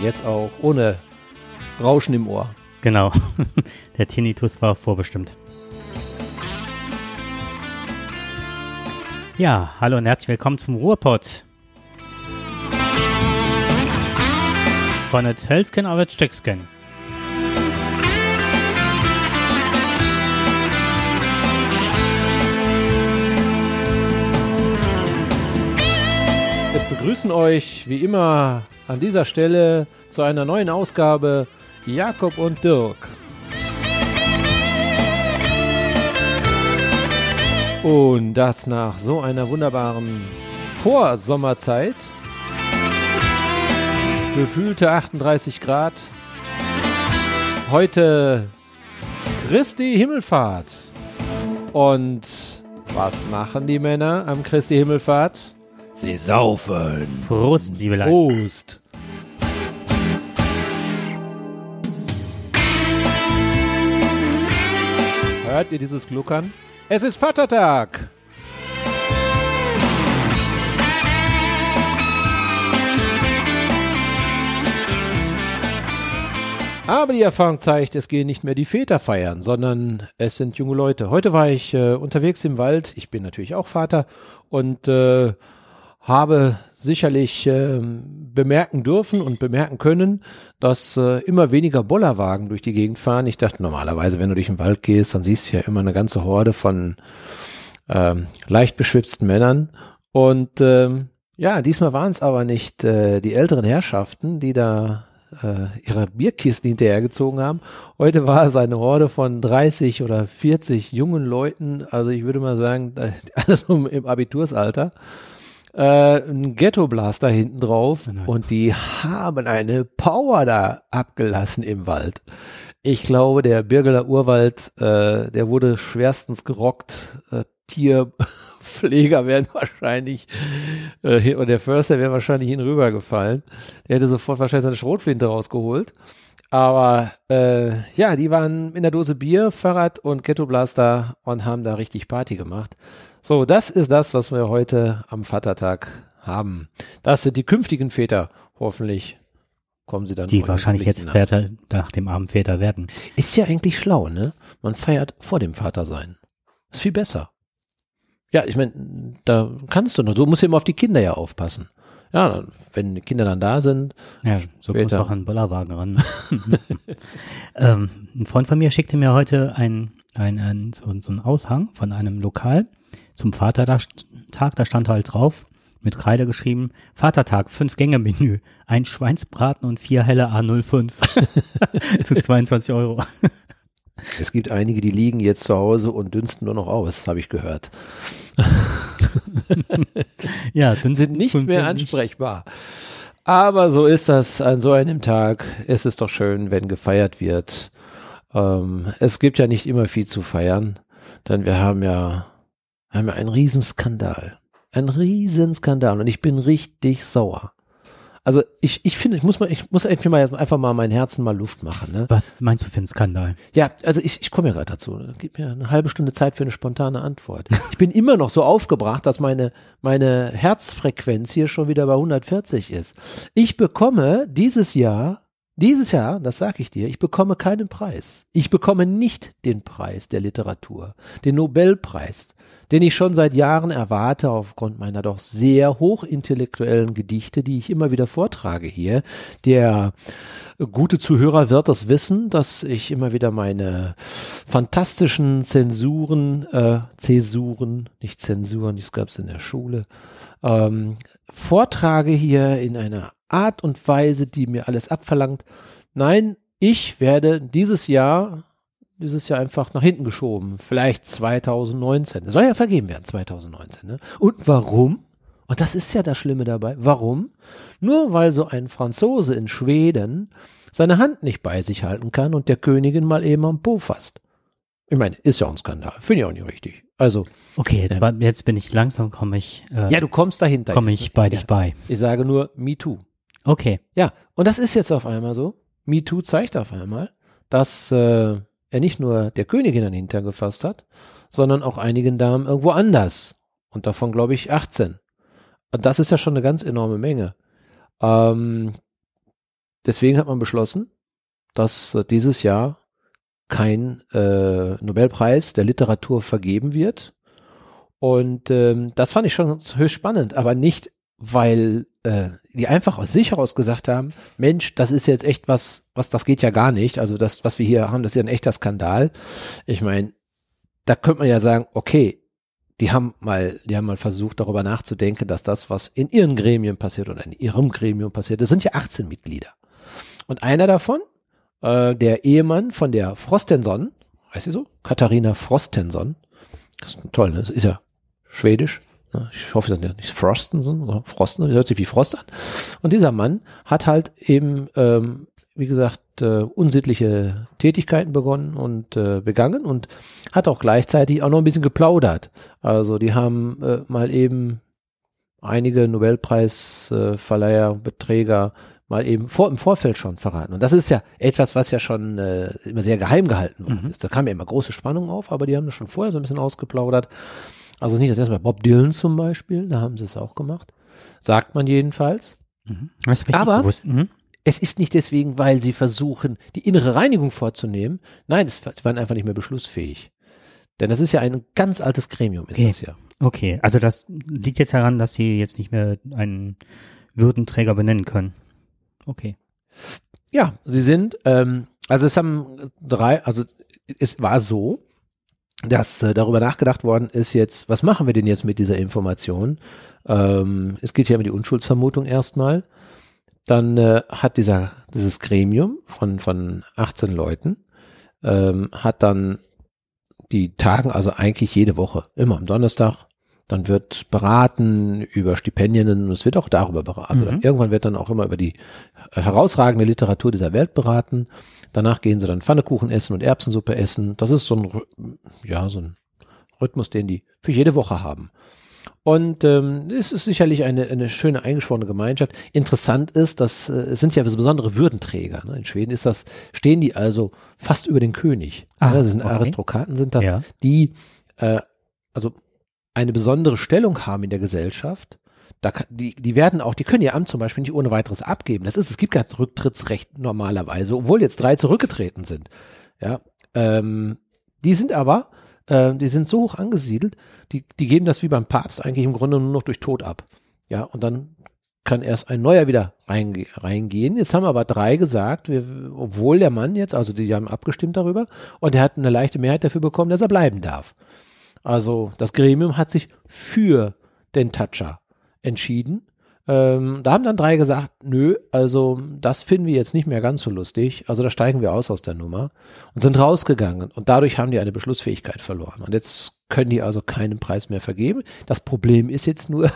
Jetzt auch ohne Rauschen im Ohr. Genau. Der Tinnitus war vorbestimmt. Ja, hallo und herzlich willkommen zum Ruhrpott. Von der Telscan auf. Es begrüßen euch wie immer an dieser Stelle zu einer neuen Ausgabe Jakob und Dirk. Und das nach so einer wunderbaren Vorsommerzeit. Gefühlte 38 Grad. Heute Christi Himmelfahrt. Und was machen die Männer am Christi Himmelfahrt? Sie saufen. Prost, liebe Leute. Prost. Hört ihr dieses Gluckern? Es ist Vatertag. Aber die Erfahrung zeigt, es gehen nicht mehr die Väter feiern, sondern es sind junge Leute. Heute war ich äh, unterwegs im Wald. Ich bin natürlich auch Vater und äh, habe sicherlich äh, bemerken dürfen und bemerken können, dass äh, immer weniger Bollerwagen durch die Gegend fahren. Ich dachte normalerweise, wenn du durch den Wald gehst, dann siehst du ja immer eine ganze Horde von ähm, leicht beschwipsten Männern. Und ähm, ja, diesmal waren es aber nicht äh, die älteren Herrschaften, die da äh, ihre Bierkisten hinterhergezogen haben. Heute war es eine Horde von 30 oder 40 jungen Leuten, also ich würde mal sagen, alles im Abitursalter äh, ein Ghetto-Blaster hinten drauf Nein. und die haben eine Power da abgelassen im Wald. Ich glaube, der Birgeler Urwald, äh, der wurde schwerstens gerockt. Äh, Tierpfleger wären wahrscheinlich, äh, hin- oder der Förster wäre wahrscheinlich hinübergefallen. Der hätte sofort wahrscheinlich seine Schrotflinte rausgeholt. Aber äh, ja, die waren in der Dose Bier, Fahrrad und Ghetto Blaster und haben da richtig Party gemacht. So, das ist das, was wir heute am Vatertag haben. Das sind die künftigen Väter. Hoffentlich kommen sie dann. Die wahrscheinlich jetzt. Väter nach dem Abend Väter werden. Ist ja eigentlich schlau, ne? Man feiert vor dem Vater sein. Ist viel besser. Ja, ich meine, da kannst du noch. Du musst immer auf die Kinder ja aufpassen. Ja, wenn die Kinder dann da sind. Ja, so kommst du Später. auch an den Bollerwagen ran. ähm, ein Freund von mir schickte mir heute ein, ein, ein, so, so einen Aushang von einem Lokal zum Vatertag. Da stand halt drauf, mit Kreide geschrieben, Vatertag, Fünf-Gänge-Menü, ein Schweinsbraten und vier helle A05 zu 22 Euro. Es gibt einige, die liegen jetzt zu Hause und dünsten nur noch aus, habe ich gehört. Ja, dann Sind nicht mehr ansprechbar. Aber so ist das an so einem Tag. Es ist doch schön, wenn gefeiert wird. Ähm, es gibt ja nicht immer viel zu feiern, denn wir haben ja, haben ja einen Riesenskandal. Ein Riesenskandal und ich bin richtig sauer. Also ich, ich finde, ich muss mal, ich muss irgendwie mal einfach mal mein Herzen mal Luft machen. Ne? Was meinst du für einen Skandal? Ja, also ich, ich komme ja gerade dazu. Gib mir eine halbe Stunde Zeit für eine spontane Antwort. Ich bin immer noch so aufgebracht, dass meine, meine Herzfrequenz hier schon wieder bei 140 ist. Ich bekomme dieses Jahr, dieses Jahr, das sage ich dir, ich bekomme keinen Preis. Ich bekomme nicht den Preis der Literatur, den Nobelpreis, den ich schon seit Jahren erwarte aufgrund meiner doch sehr hochintellektuellen Gedichte, die ich immer wieder vortrage hier. Der gute Zuhörer wird das wissen, dass ich immer wieder meine fantastischen Zensuren, äh, Zäsuren, nicht Zensuren, das gab es in der Schule, ähm, vortrage hier in einer Art und Weise, die mir alles abverlangt. Nein, ich werde dieses Jahr, dieses Jahr einfach nach hinten geschoben. Vielleicht 2019. Es soll ja vergeben werden, 2019. Ne? Und warum? Und das ist ja das Schlimme dabei. Warum? Nur weil so ein Franzose in Schweden seine Hand nicht bei sich halten kann und der Königin mal eben am Po fasst. Ich meine, ist ja ein Skandal. Finde ich auch nicht richtig. Also, Okay, jetzt, war, jetzt bin ich langsam, komme ich, äh, ja, du kommst dahinter. komme ich bei dich Ja. bei. Ich sage nur Me Too. Okay, Ja, und das ist jetzt auf einmal so. Me Too zeigt auf einmal, dass äh, er nicht nur der Königin an Hintern gefasst hat, sondern auch einigen Damen irgendwo anders. Und davon glaube ich 18. Und das ist ja schon eine ganz enorme Menge. Ähm, deswegen hat man beschlossen, dass äh, dieses Jahr kein äh, Nobelpreis der Literatur vergeben wird. Und ähm, das fand ich schon höchst spannend, aber nicht, weil äh, die einfach aus sich heraus gesagt haben, Mensch, das ist jetzt echt was, was, das geht ja gar nicht. Also das, was wir hier haben, das ist ja ein echter Skandal. Ich meine, da könnte man ja sagen, okay, die haben mal, die haben mal versucht, darüber nachzudenken, dass das, was in ihren Gremien passiert oder in ihrem Gremium passiert, das sind ja 18 Mitglieder. Und einer davon, äh, der Ehemann von der Frostenson, heißt sie so? Katharina Frostenson. Das ist toll, ne? Das ist ja schwedisch. Ich hoffe, das ist nicht Frostenson oder Frosten, das hört sich wie Frost an. Und dieser Mann hat halt eben, ähm, wie gesagt, äh, unsittliche Tätigkeiten begonnen und äh, begangen und hat auch gleichzeitig auch noch ein bisschen geplaudert. Also die haben äh, mal eben einige Nobelpreisverleiher, Beträger mal eben vor, im Vorfeld schon verraten. Und das ist ja etwas, was ja schon äh, immer sehr geheim gehalten worden mhm. ist. Da kam ja immer große Spannung auf, aber die haben das schon vorher so ein bisschen ausgeplaudert. Also nicht das erste Mal. Bob Dylan zum Beispiel, da haben sie es auch gemacht. Sagt man jedenfalls. Mhm. aber mhm. es ist nicht deswegen, weil sie versuchen, die innere Reinigung vorzunehmen. Nein, es waren einfach nicht mehr beschlussfähig. Denn das ist ja ein ganz altes Gremium, ist okay. das ja. Okay, also das liegt jetzt daran, dass sie jetzt nicht mehr einen Würdenträger benennen können. Okay. Ja, sie sind, ähm, also es haben drei, also es war so, dass äh, darüber nachgedacht worden ist jetzt, was machen wir denn jetzt mit dieser Information? Ähm, es geht ja um die Unschuldsvermutung erstmal. Dann äh, hat dieser, dieses Gremium von, von 18 Leuten, ähm, hat dann die Tagen, also eigentlich jede Woche, immer am Donnerstag, dann wird beraten über Stipendien und es wird auch darüber beraten. Also mhm. irgendwann wird dann auch immer über die herausragende Literatur dieser Welt beraten. Danach gehen sie dann Pfannekuchen essen und Erbsensuppe essen. Das ist so ein, ja, so ein Rhythmus, den die für jede Woche haben. Und ähm, es ist sicherlich eine, eine schöne eingeschworene Gemeinschaft. Interessant ist, dass äh, es sind ja so besondere Würdenträger. Ne? In Schweden ist das, stehen die also fast über den König. Ah, ne? Das sind okay. Aristokraten sind das, ja. die äh, also eine besondere Stellung haben in der Gesellschaft da die, die werden auch, die können ihr Amt zum Beispiel nicht ohne weiteres abgeben. Das ist, es gibt kein Rücktrittsrecht normalerweise, obwohl jetzt drei zurückgetreten sind. Ja, ähm, die sind aber, äh, die sind so hoch angesiedelt, die, die geben das wie beim Papst eigentlich im Grunde nur noch durch Tod ab. Ja, und dann kann erst ein neuer wieder reinge reingehen. Jetzt haben aber drei gesagt, wir, obwohl der Mann jetzt, also die haben abgestimmt darüber, und er hat eine leichte Mehrheit dafür bekommen, dass er bleiben darf. Also das Gremium hat sich für den Toucher entschieden. Ähm, da haben dann drei gesagt, nö, also das finden wir jetzt nicht mehr ganz so lustig. Also da steigen wir aus aus der Nummer und sind rausgegangen. Und dadurch haben die eine Beschlussfähigkeit verloren. Und jetzt können die also keinen Preis mehr vergeben. Das Problem ist jetzt nur,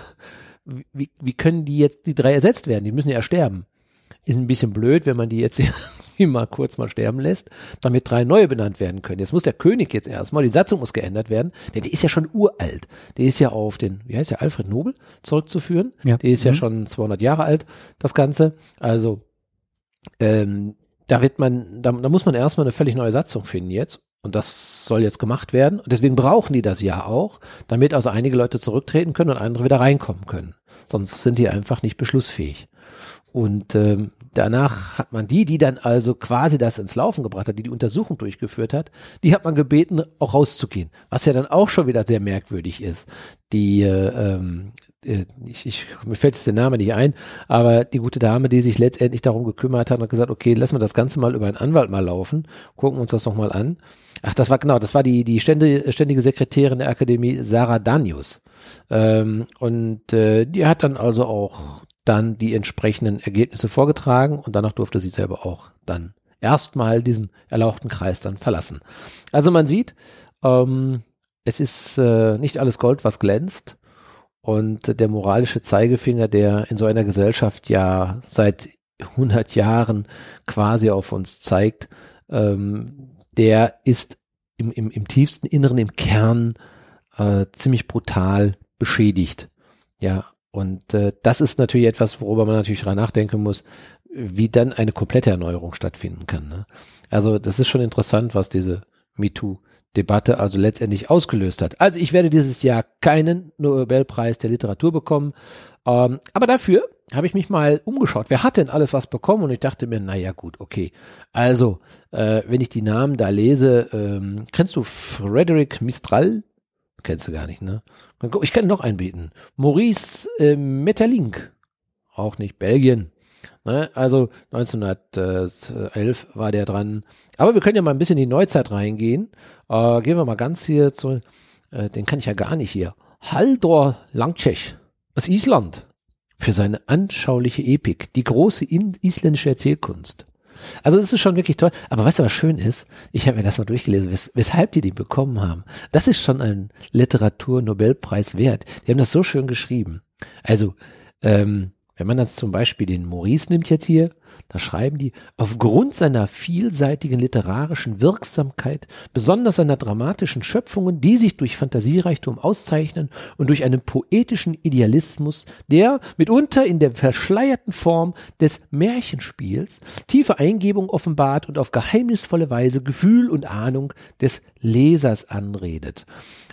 wie, wie können die jetzt die drei ersetzt werden? Die müssen ja sterben. Ist ein bisschen blöd, wenn man die jetzt mal kurz mal sterben lässt, damit drei neue benannt werden können. Jetzt muss der König jetzt erstmal, die Satzung muss geändert werden, denn die ist ja schon uralt. Die ist ja auf den, wie heißt der, Alfred Nobel zurückzuführen. Ja. Die ist mhm. ja schon 200 Jahre alt, das Ganze. Also, ähm, da wird man, da, da muss man erstmal eine völlig neue Satzung finden jetzt. Und das soll jetzt gemacht werden. Und deswegen brauchen die das ja auch, damit also einige Leute zurücktreten können und andere wieder reinkommen können. Sonst sind die einfach nicht beschlussfähig. Und ähm, danach hat man die, die dann also quasi das ins Laufen gebracht hat, die die Untersuchung durchgeführt hat, die hat man gebeten, auch rauszugehen. Was ja dann auch schon wieder sehr merkwürdig ist. Die, äh, ähm, äh, ich, ich, mir fällt jetzt der Name nicht ein, aber die gute Dame, die sich letztendlich darum gekümmert hat, hat gesagt, okay, lassen wir das Ganze mal über einen Anwalt mal laufen, gucken uns das nochmal an. Ach, das war genau, das war die, die ständige, Sekretärin der Akademie, Sarah Danius. Ähm, und äh, die hat dann also auch dann die entsprechenden Ergebnisse vorgetragen und danach durfte sie selber auch dann erstmal diesen erlauchten Kreis dann verlassen. Also man sieht, ähm, es ist äh, nicht alles Gold, was glänzt. Und der moralische Zeigefinger, der in so einer Gesellschaft ja seit 100 Jahren quasi auf uns zeigt, ähm, der ist im, im, im tiefsten Inneren, im Kern äh, ziemlich brutal beschädigt. Ja, und äh, das ist natürlich etwas, worüber man natürlich dran nachdenken muss, wie dann eine komplette Erneuerung stattfinden kann. Ne? Also das ist schon interessant, was diese MeToo-Debatte also letztendlich ausgelöst hat. Also ich werde dieses Jahr keinen Nobelpreis der Literatur bekommen, ähm, aber dafür habe ich mich mal umgeschaut. Wer hat denn alles was bekommen? Und ich dachte mir, naja gut, okay. Also, äh, wenn ich die Namen da lese, ähm, kennst du Frederick Mistral? Kennst du gar nicht, ne? Ich kann noch einbieten. Maurice äh, Metterlink. Auch nicht. Belgien. Ne? Also 1911 war der dran. Aber wir können ja mal ein bisschen in die Neuzeit reingehen. Äh, gehen wir mal ganz hier zu, äh, den kann ich ja gar nicht hier. Haldor Langtschech aus Island für seine anschauliche Epik, die große isländische Erzählkunst. Also das ist schon wirklich toll. Aber weißt du, was schön ist? Ich habe mir das mal durchgelesen, wes weshalb die die bekommen haben. Das ist schon ein Literatur-Nobelpreis wert. Die haben das so schön geschrieben. Also, ähm, wenn man das zum Beispiel den Maurice nimmt jetzt hier, da schreiben die, aufgrund seiner vielseitigen literarischen Wirksamkeit, besonders seiner dramatischen Schöpfungen, die sich durch Fantasiereichtum auszeichnen und durch einen poetischen Idealismus, der mitunter in der verschleierten Form des Märchenspiels tiefe Eingebung offenbart und auf geheimnisvolle Weise Gefühl und Ahnung des Lesers anredet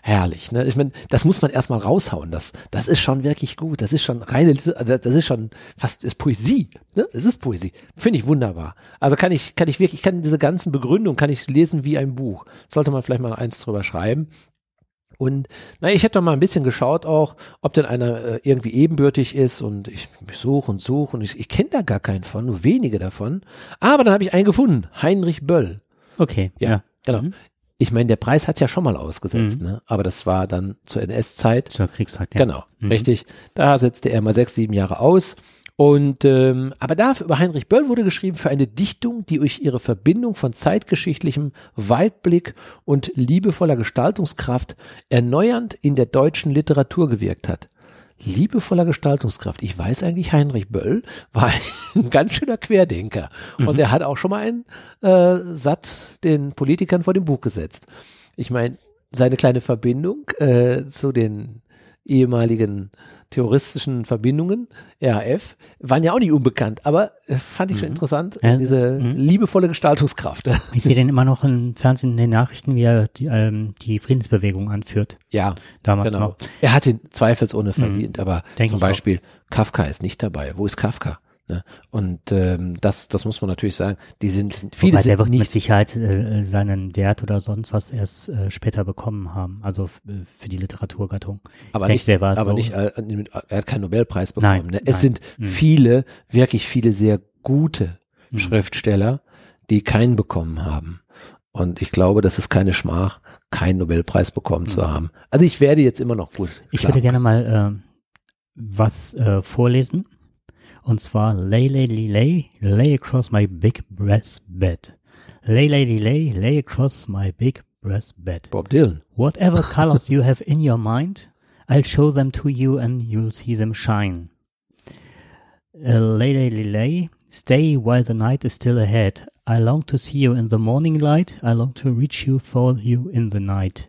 herrlich. Ne? Ich meine, das muss man erstmal raushauen. Das, das ist schon wirklich gut. Das ist schon reine, das ist schon fast ist Poesie. Ne? Es ist Poesie. Finde ich wunderbar. Also kann ich, kann ich wirklich, ich kann diese ganzen Begründungen, kann ich lesen wie ein Buch. Sollte man vielleicht mal eins drüber schreiben. Und na, ich hätte doch mal ein bisschen geschaut auch, ob denn einer äh, irgendwie ebenbürtig ist und ich, ich suche und suche und ich, ich kenne da gar keinen von, nur wenige davon. Aber dann habe ich einen gefunden, Heinrich Böll. Okay, ja. ja. Genau. Mhm. Ich meine, der Preis hat ja schon mal ausgesetzt, mhm. ne? aber das war dann zur NS-Zeit. Zur Kriegszeit, ja. Genau, mhm. richtig. Da setzte er mal sechs, sieben Jahre aus. Und ähm, aber dafür über Heinrich Böll wurde geschrieben für eine Dichtung, die durch ihre Verbindung von zeitgeschichtlichem Weitblick und liebevoller Gestaltungskraft erneuernd in der deutschen Literatur gewirkt hat liebevoller Gestaltungskraft. Ich weiß eigentlich, Heinrich Böll war ein ganz schöner Querdenker. Mhm. Und er hat auch schon mal einen äh, satt den Politikern vor dem Buch gesetzt. Ich meine, seine kleine Verbindung äh, zu den ehemaligen terroristischen Verbindungen, RAF, waren ja auch nicht unbekannt, aber äh, fand ich mhm. schon interessant, ja, diese das, mhm. liebevolle Gestaltungskraft. Ich sehe den immer noch im Fernsehen in den Nachrichten, wie er die, ähm, die Friedensbewegung anführt. Ja, damals genau. noch. Er hat ihn zweifelsohne verdient, mhm. aber Denk zum Beispiel auch. Kafka ist nicht dabei. Wo ist Kafka? Ne? Und ähm, das, das muss man natürlich sagen. Die sind viele Wobei, sind der wird nicht mit Sicherheit äh, seinen Wert oder sonst was erst äh, später bekommen haben. Also äh, für die Literaturgattung. Aber nicht, der war aber so, nicht, äh, er hat keinen Nobelpreis bekommen. Nein, ne? Es nein. sind mhm. viele, wirklich viele sehr gute mhm. Schriftsteller, die keinen bekommen haben. Und ich glaube, das ist keine Schmach, keinen Nobelpreis bekommen mhm. zu haben. Also ich werde jetzt immer noch gut. Ich würde gerne mal äh, was äh, vorlesen und zwar Lay Lady Lay, lay across my big breast bed. Lay Lady Lay, lay across my big breast bed. Bob Dylan. Whatever colors you have in your mind, I'll show them to you and you'll see them shine. Uh, lay Lady Lay, stay while the night is still ahead. I long to see you in the morning light. I long to reach you for you in the night.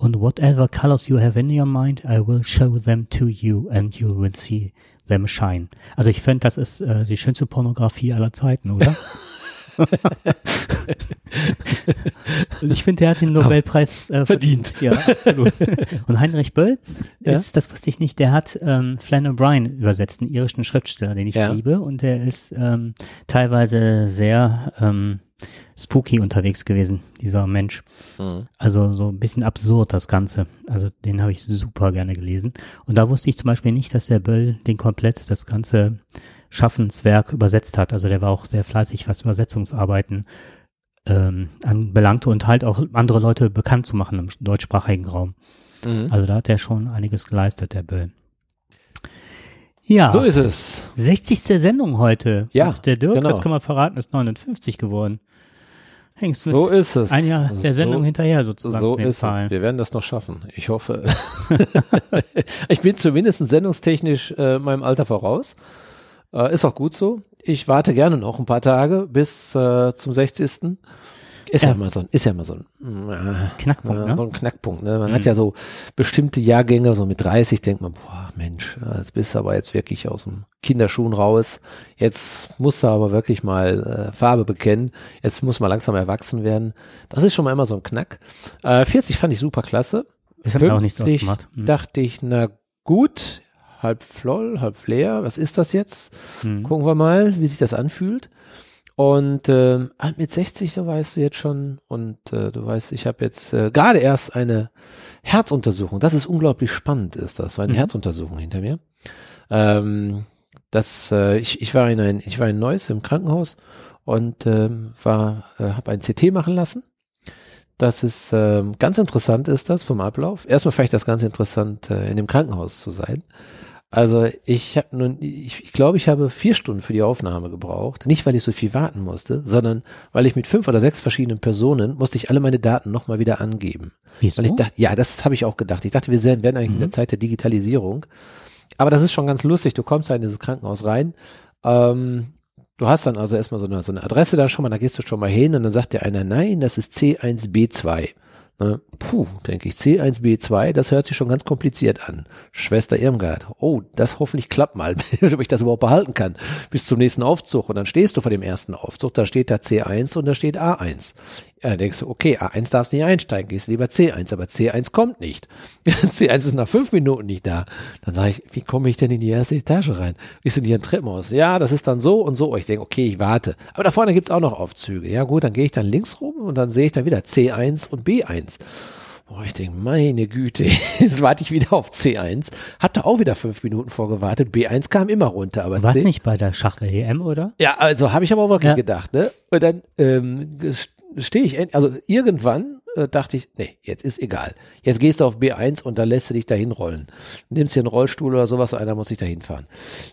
And whatever colors you have in your mind, I will show them to you and you will see them shine. Also ich finde, das ist äh, die schönste Pornografie aller Zeiten, oder? Und ich finde, der hat den Nobelpreis äh, verdient. verdient. Ja, absolut. Und Heinrich Böll, ja? ist, das wusste ich nicht, der hat ähm, Flann O'Brien übersetzt, einen irischen Schriftsteller, den ich ja. liebe. Und der ist ähm, teilweise sehr ähm, spooky unterwegs gewesen, dieser Mensch. Mhm. Also so ein bisschen absurd das Ganze. Also den habe ich super gerne gelesen. Und da wusste ich zum Beispiel nicht, dass der Böll den komplett das ganze Schaffenswerk übersetzt hat. Also der war auch sehr fleißig, was Übersetzungsarbeiten ähm, anbelangte und halt auch andere Leute bekannt zu machen im deutschsprachigen Raum. Mhm. Also da hat er schon einiges geleistet, der Böll. Ja. So ist es. 60. Sendung heute. Ja. Und der Dirk, genau. das kann man verraten, ist 59 geworden. Hängst du so ist es. ein Jahr der Sendung so, hinterher sozusagen. So ist Zahlen. es. Wir werden das noch schaffen. Ich hoffe. ich bin zumindest sendungstechnisch äh, meinem Alter voraus. Äh, ist auch gut so. Ich warte gerne noch ein paar Tage bis äh, zum 60. Ist ja, ja immer so ein, ist ja immer so ein äh, Knackpunkt, ne? so ein Knackpunkt. Ne? Man mhm. hat ja so bestimmte Jahrgänge, so mit 30 denkt man, boah, Mensch, jetzt bist du aber jetzt wirklich aus dem Kinderschuhen raus. Jetzt musst du aber wirklich mal äh, Farbe bekennen. Jetzt muss man langsam erwachsen werden. Das ist schon mal immer so ein Knack. Äh, 40 fand ich super klasse. Das 50 auch nicht Mhm. dachte ich, na gut, halb voll, halb leer. Was ist das jetzt? Hm. Gucken wir mal, wie sich das anfühlt. Und äh, mit 60, so weißt du jetzt schon, und äh, du weißt, ich habe jetzt äh, gerade erst eine Herzuntersuchung. Das ist unglaublich spannend, ist das, so eine Mhm. Herzuntersuchung hinter mir. Ähm, das, äh, ich, ich war in ein, ich war in Neuss im Krankenhaus und ähm, war, äh, habe ein CT machen lassen. Das ist ähm, ganz interessant, ist das vom Ablauf. Erstmal vielleicht das ganz interessant, äh, in dem Krankenhaus zu sein. Also ich habe nun, ich, ich glaube, ich habe vier Stunden für die Aufnahme gebraucht. Nicht, weil ich so viel warten musste, sondern weil ich mit fünf oder sechs verschiedenen Personen musste ich alle meine Daten nochmal wieder angeben. Wieso? Weil ich dachte, ja, das habe ich auch gedacht. Ich dachte, wir werden eigentlich in der Mhm. Zeit der Digitalisierung. Aber das ist schon ganz lustig. Du kommst da in dieses Krankenhaus rein. Ähm, du hast dann also erstmal so eine, so eine Adresse da schon mal, da gehst du schon mal hin und dann sagt dir einer, nein, das ist C1B2. Ne? Puh, denke ich, C1B2, das hört sich schon ganz kompliziert an. Schwester Irmgard, oh, das hoffentlich klappt mal, ob ich das überhaupt behalten kann, bis zum nächsten Aufzug. Und dann stehst du vor dem ersten Aufzug, da steht da C1 und da steht A1. Ja, dann denkst du, okay, A1 darfst nicht einsteigen, gehst lieber C1, aber C1 kommt nicht. C1 ist nach fünf Minuten nicht da. Dann sage ich, wie komme ich denn in die erste Etage rein? Wie ist denn hier ein Treppenhaus? Ja, das ist dann so und so. Ich denke, okay, ich warte. Aber da vorne gibt's auch noch Aufzüge. Ja gut, dann gehe ich dann links rum und dann sehe ich dann wieder C1 und B1. Boah, ich denke, meine Güte, jetzt warte ich wieder auf C1. Hatte auch wieder fünf Minuten vorgewartet. B1 kam immer runter, aber C nicht bei der Schach-EM, oder? ja, also habe ich aber auch wirklich Ja. gedacht, ne? Und dann ähm, stehe ich, also irgendwann äh, dachte ich, nee, jetzt ist egal. Jetzt gehst du auf B1 und dann lässt du dich dahin rollen. Nimmst dir einen Rollstuhl oder sowas, einer muss sich dahin fahren.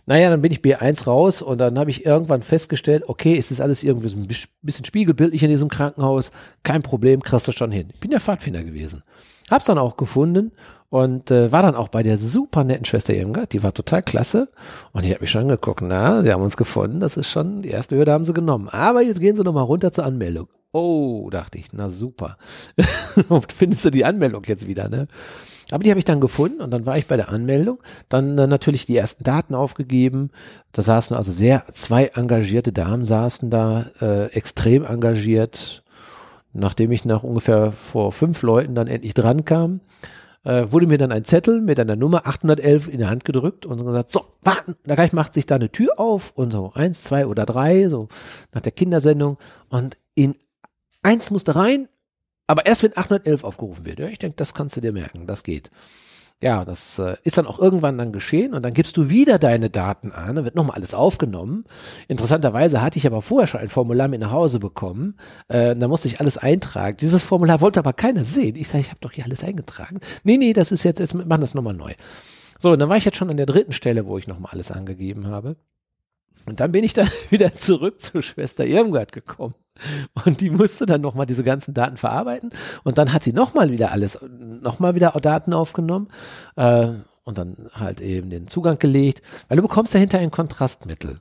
Naja, dann bin ich B1 raus und dann habe ich irgendwann festgestellt, okay, ist alles irgendwie so ein bis- bisschen spiegelbildlich in diesem Krankenhaus, kein Problem, kriegst du schon hin. Ich bin der Pfadfinder gewesen. Hab's dann auch gefunden und äh, war dann auch bei der super netten Schwester Irmgard, die war total klasse. Und ich habe mich schon geguckt, na, sie haben uns gefunden, das ist schon, die erste Hürde haben sie genommen. Aber jetzt gehen sie nochmal runter zur Anmeldung. Oh, dachte ich, na super. Findest du die Anmeldung jetzt wieder, ne? Aber die habe ich dann gefunden und dann war ich bei der Anmeldung, dann äh, natürlich die ersten Daten aufgegeben. Da saßen also sehr, zwei engagierte Damen saßen da, äh, extrem engagiert. Nachdem ich nach ungefähr vor fünf Leuten dann endlich dran kam, äh, wurde mir dann ein Zettel mit einer Nummer 811 in der Hand gedrückt und gesagt, so, warten, da gleich macht sich da eine Tür auf und so eins, zwei oder drei, so nach der Kindersendung und in eins musste rein, aber erst wenn 811 aufgerufen wird. Ja, ich denke, das kannst du dir merken, das geht. Ja, das äh, ist dann auch irgendwann dann geschehen und dann gibst du wieder deine Daten an, dann wird nochmal alles aufgenommen. Interessanterweise hatte ich aber vorher schon ein Formular mit nach Hause bekommen, äh, da musste ich alles eintragen. Dieses Formular wollte aber keiner sehen. Ich sage, ich habe doch hier alles eingetragen. Nee, nee, das ist jetzt, jetzt machen das nochmal neu. So, und dann war ich jetzt schon an der dritten Stelle, wo ich nochmal alles angegeben habe. Und dann bin ich dann wieder zurück zur Schwester Irmgard gekommen. Und die musste dann nochmal diese ganzen Daten verarbeiten. Und dann hat sie nochmal wieder alles, nochmal wieder Daten aufgenommen. Äh, und dann halt eben den Zugang gelegt. Weil du bekommst dahinter ein Kontrastmittel.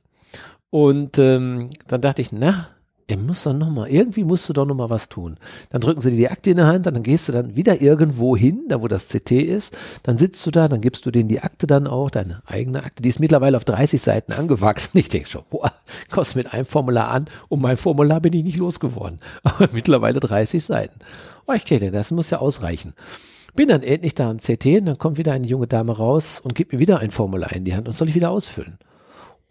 Und ähm, dann dachte ich, na, er muss doch noch mal, irgendwie musst du doch noch mal was tun. Dann drücken sie dir die Akte in die Hand, dann gehst du dann wieder irgendwo hin, da wo das CT ist, dann sitzt du da, dann gibst du denen die Akte dann auch, deine eigene Akte, die ist mittlerweile auf 30 Seiten angewachsen. Ich denke schon, boah, kommst mit einem Formular an, und mein Formular bin ich nicht losgeworden. Aber mittlerweile 30 Seiten. Oh, ich kenne, das muss ja ausreichen. Bin dann endlich da am CT und dann kommt wieder eine junge Dame raus und gibt mir wieder ein Formular in die Hand und soll ich wieder ausfüllen.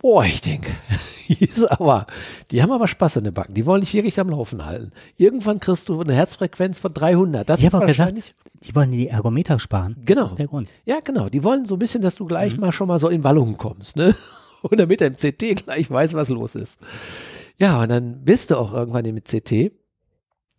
Boah, ich denke, ist aber, die haben aber Spaß in den Backen. Die wollen dich wirklich am Laufen halten. Irgendwann kriegst du eine Herzfrequenz von 300. Das Ich ist wahrscheinlich, gesagt, die wollen die Ergometer sparen. Genau. Das ist der Grund. ja genau, die wollen so ein bisschen, dass du gleich Mhm. mal schon mal so in Wallungen kommst, ne? Und damit er im CT gleich weiß, was los ist. Ja, und dann bist du auch irgendwann im CT.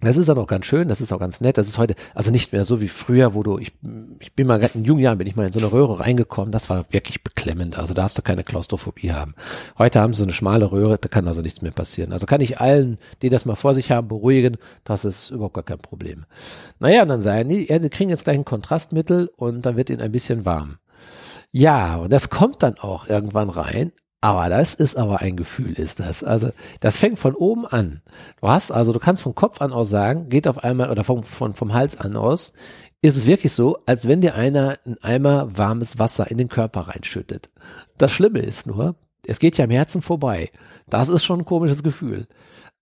Das ist dann auch ganz schön, das ist auch ganz nett. Das ist heute, also nicht mehr so wie früher, wo du, ich, ich bin mal in jungen Jahren, bin ich mal in so eine Röhre reingekommen, das war wirklich beklemmend. Also da darfst du keine Klaustrophobie haben. Heute haben sie so eine schmale Röhre, da kann also nichts mehr passieren. Also kann ich allen, die das mal vor sich haben, beruhigen, das ist überhaupt gar kein Problem. Naja, und dann sagen die, ja, sie kriegen jetzt gleich ein Kontrastmittel und dann wird ihnen ein bisschen warm. Ja, und das kommt dann auch irgendwann rein. Aber das ist aber ein Gefühl, ist das. Also, das fängt von oben an. Du hast, also, du kannst vom Kopf an aus sagen, geht auf einmal, oder vom, vom, vom Hals an aus, ist es wirklich so, als wenn dir einer ein Eimer warmes Wasser in den Körper reinschüttet. Das Schlimme ist nur, es geht ja am Herzen vorbei. Das ist schon ein komisches Gefühl.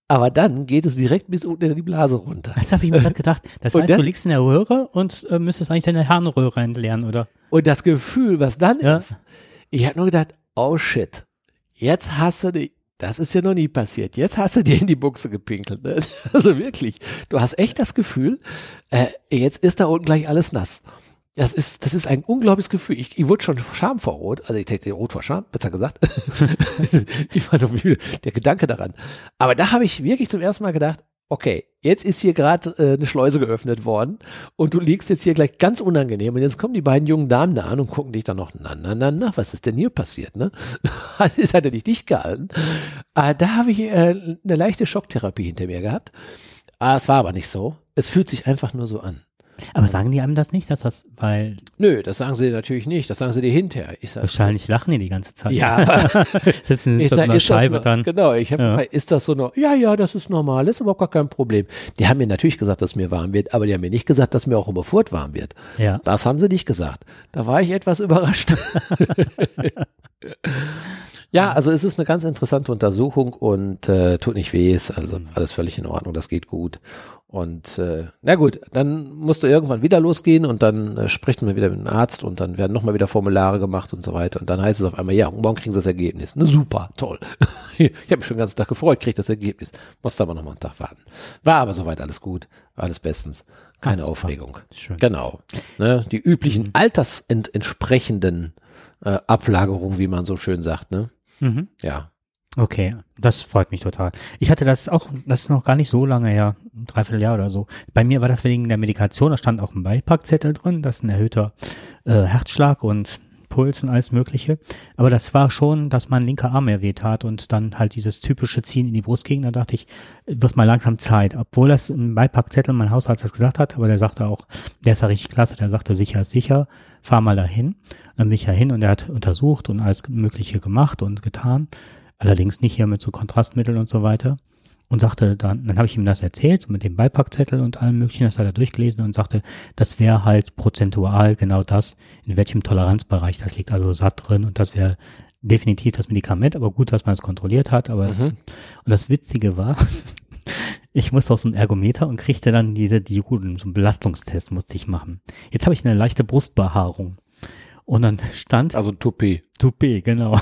Aber dann geht es direkt bis unten in die Blase runter. Das habe ich mir gerade gedacht. Das heißt, das- du liegst in der Röhre und äh, müsstest eigentlich deine Harnröhre entleeren, oder? Und das Gefühl, was dann Ja. ist, Ich habe nur gedacht, oh shit, jetzt hast du die, das ist ja noch nie passiert. Jetzt hast du dir in die Buchse gepinkelt. Ne? Also wirklich, du hast echt das Gefühl, äh, jetzt ist da unten gleich alles nass. Das ist, das ist ein unglaubliches Gefühl. Ich, ich wurde schon Scham vor Rot, also ich denke Rot vor Scham, besser gesagt. ich war noch müde, der Gedanke daran. Aber da habe ich wirklich zum ersten Mal gedacht, okay, jetzt ist hier gerade äh, eine Schleuse geöffnet worden und du liegst jetzt hier gleich ganz unangenehm und jetzt kommen die beiden jungen Damen da an und gucken dich dann noch, na, na, na, na, was ist denn hier passiert, ne? das hat er nicht dicht gehalten. Äh, da habe ich äh, eine leichte Schocktherapie hinter mir gehabt. Ah, es war aber nicht so. Es fühlt sich einfach nur so an. Aber sagen die einem das nicht, dass das, weil. Nö, das sagen sie dir natürlich nicht. Das sagen sie dir hinterher. Ich sag, wahrscheinlich das, lachen die die ganze Zeit. Ja, sitzen ich sag, ist Scheibe das, dann. Genau, ich habe Ja. ist das so noch? Ja, ja, das ist normal, das ist überhaupt gar kein Problem. Die haben mir natürlich gesagt, dass mir warm wird, aber die haben mir nicht gesagt, dass mir auch über Furt warm wird. Ja. Das haben sie nicht gesagt. Da war ich etwas überrascht. ja, also es ist eine ganz interessante Untersuchung und äh, tut nicht weh, ist also alles völlig in Ordnung, das geht gut. Und äh, na gut, dann musst du irgendwann wieder losgehen und dann äh, spricht man wieder mit dem Arzt und dann werden nochmal wieder Formulare gemacht und so weiter. Und dann heißt es auf einmal, ja, morgen kriegen sie das Ergebnis. Na super, toll. ich habe mich schon den ganzen Tag gefreut, krieg das Ergebnis. Musste aber nochmal einen Tag warten. War aber soweit alles gut, alles bestens. Keine super. Aufregung. Schön. Genau. Ne, die üblichen Mhm. altersentsprechenden äh, Ablagerungen, wie man so schön sagt. Ne? Mhm. Ja. Okay, das freut mich total. Ich hatte das auch, das ist noch gar nicht so lange her, ein Dreivierteljahr oder so. Bei mir war das wegen der Medikation, da stand auch ein Beipackzettel drin, das ist ein erhöhter äh, Herzschlag und Puls und alles Mögliche. Aber das war schon, dass mein linker Arm mehr wehtat und dann halt dieses typische Ziehen in die Brust ging. Da dachte ich, wird mal langsam Zeit. Obwohl das im Beipackzettel mein Hausarzt das gesagt hat, aber der sagte auch, der ist ja richtig klasse, der sagte, sicher ist sicher, fahr mal dahin. Dann bin ich ja hin und er hat untersucht und alles Mögliche gemacht und getan. Allerdings nicht hier mit so Kontrastmitteln und so weiter. Und sagte dann, dann habe ich ihm das erzählt mit dem Beipackzettel und allem möglichen, das hat er durchgelesen und sagte, das wäre halt prozentual genau das, in welchem Toleranzbereich das liegt, also satt drin und das wäre definitiv das Medikament, aber gut, dass man es kontrolliert hat, aber Mhm. und das Witzige war, ich musste auf so ein Ergometer und kriegte dann diese Dioden, so einen Belastungstest musste ich machen. Jetzt habe ich eine leichte Brustbehaarung. Und dann stand Also Toupet. Toupet, genau.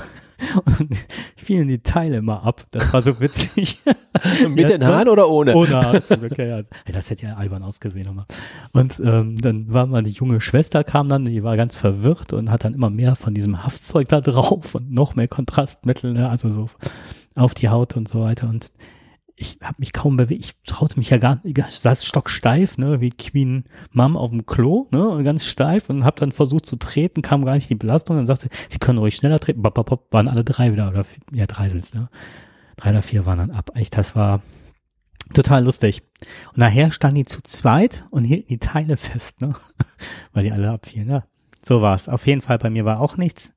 Und fielen die Teile immer ab. Das war so witzig. Mit den Haaren oder ohne? Ohne Haare zum Glück, ja, ja. Das hätte ja albern ausgesehen nochmal. Und ähm, dann war mal die junge Schwester kam dann, die war ganz verwirrt und hat dann immer mehr von diesem Haftzeug da drauf und noch mehr Kontrastmittel, ne? also so auf die Haut und so weiter. Und ich habe mich kaum bewegt. Ich traute mich ja gar nicht. Ich saß stocksteif, ne, wie Queen Mom auf dem Klo, ne, und ganz steif und habe dann versucht zu treten, kam gar nicht die Belastung. Dann sagte, sie, können ruhig schneller treten. Bop, bop, bop, waren alle drei wieder oder vier, ja drei sind's, ne. Drei oder vier waren dann ab. Echt, das war total lustig. Und nachher standen die zu zweit und hielten die Teile fest, ne, weil die alle abfielen. Ja, so war's. Auf jeden Fall bei mir war auch nichts.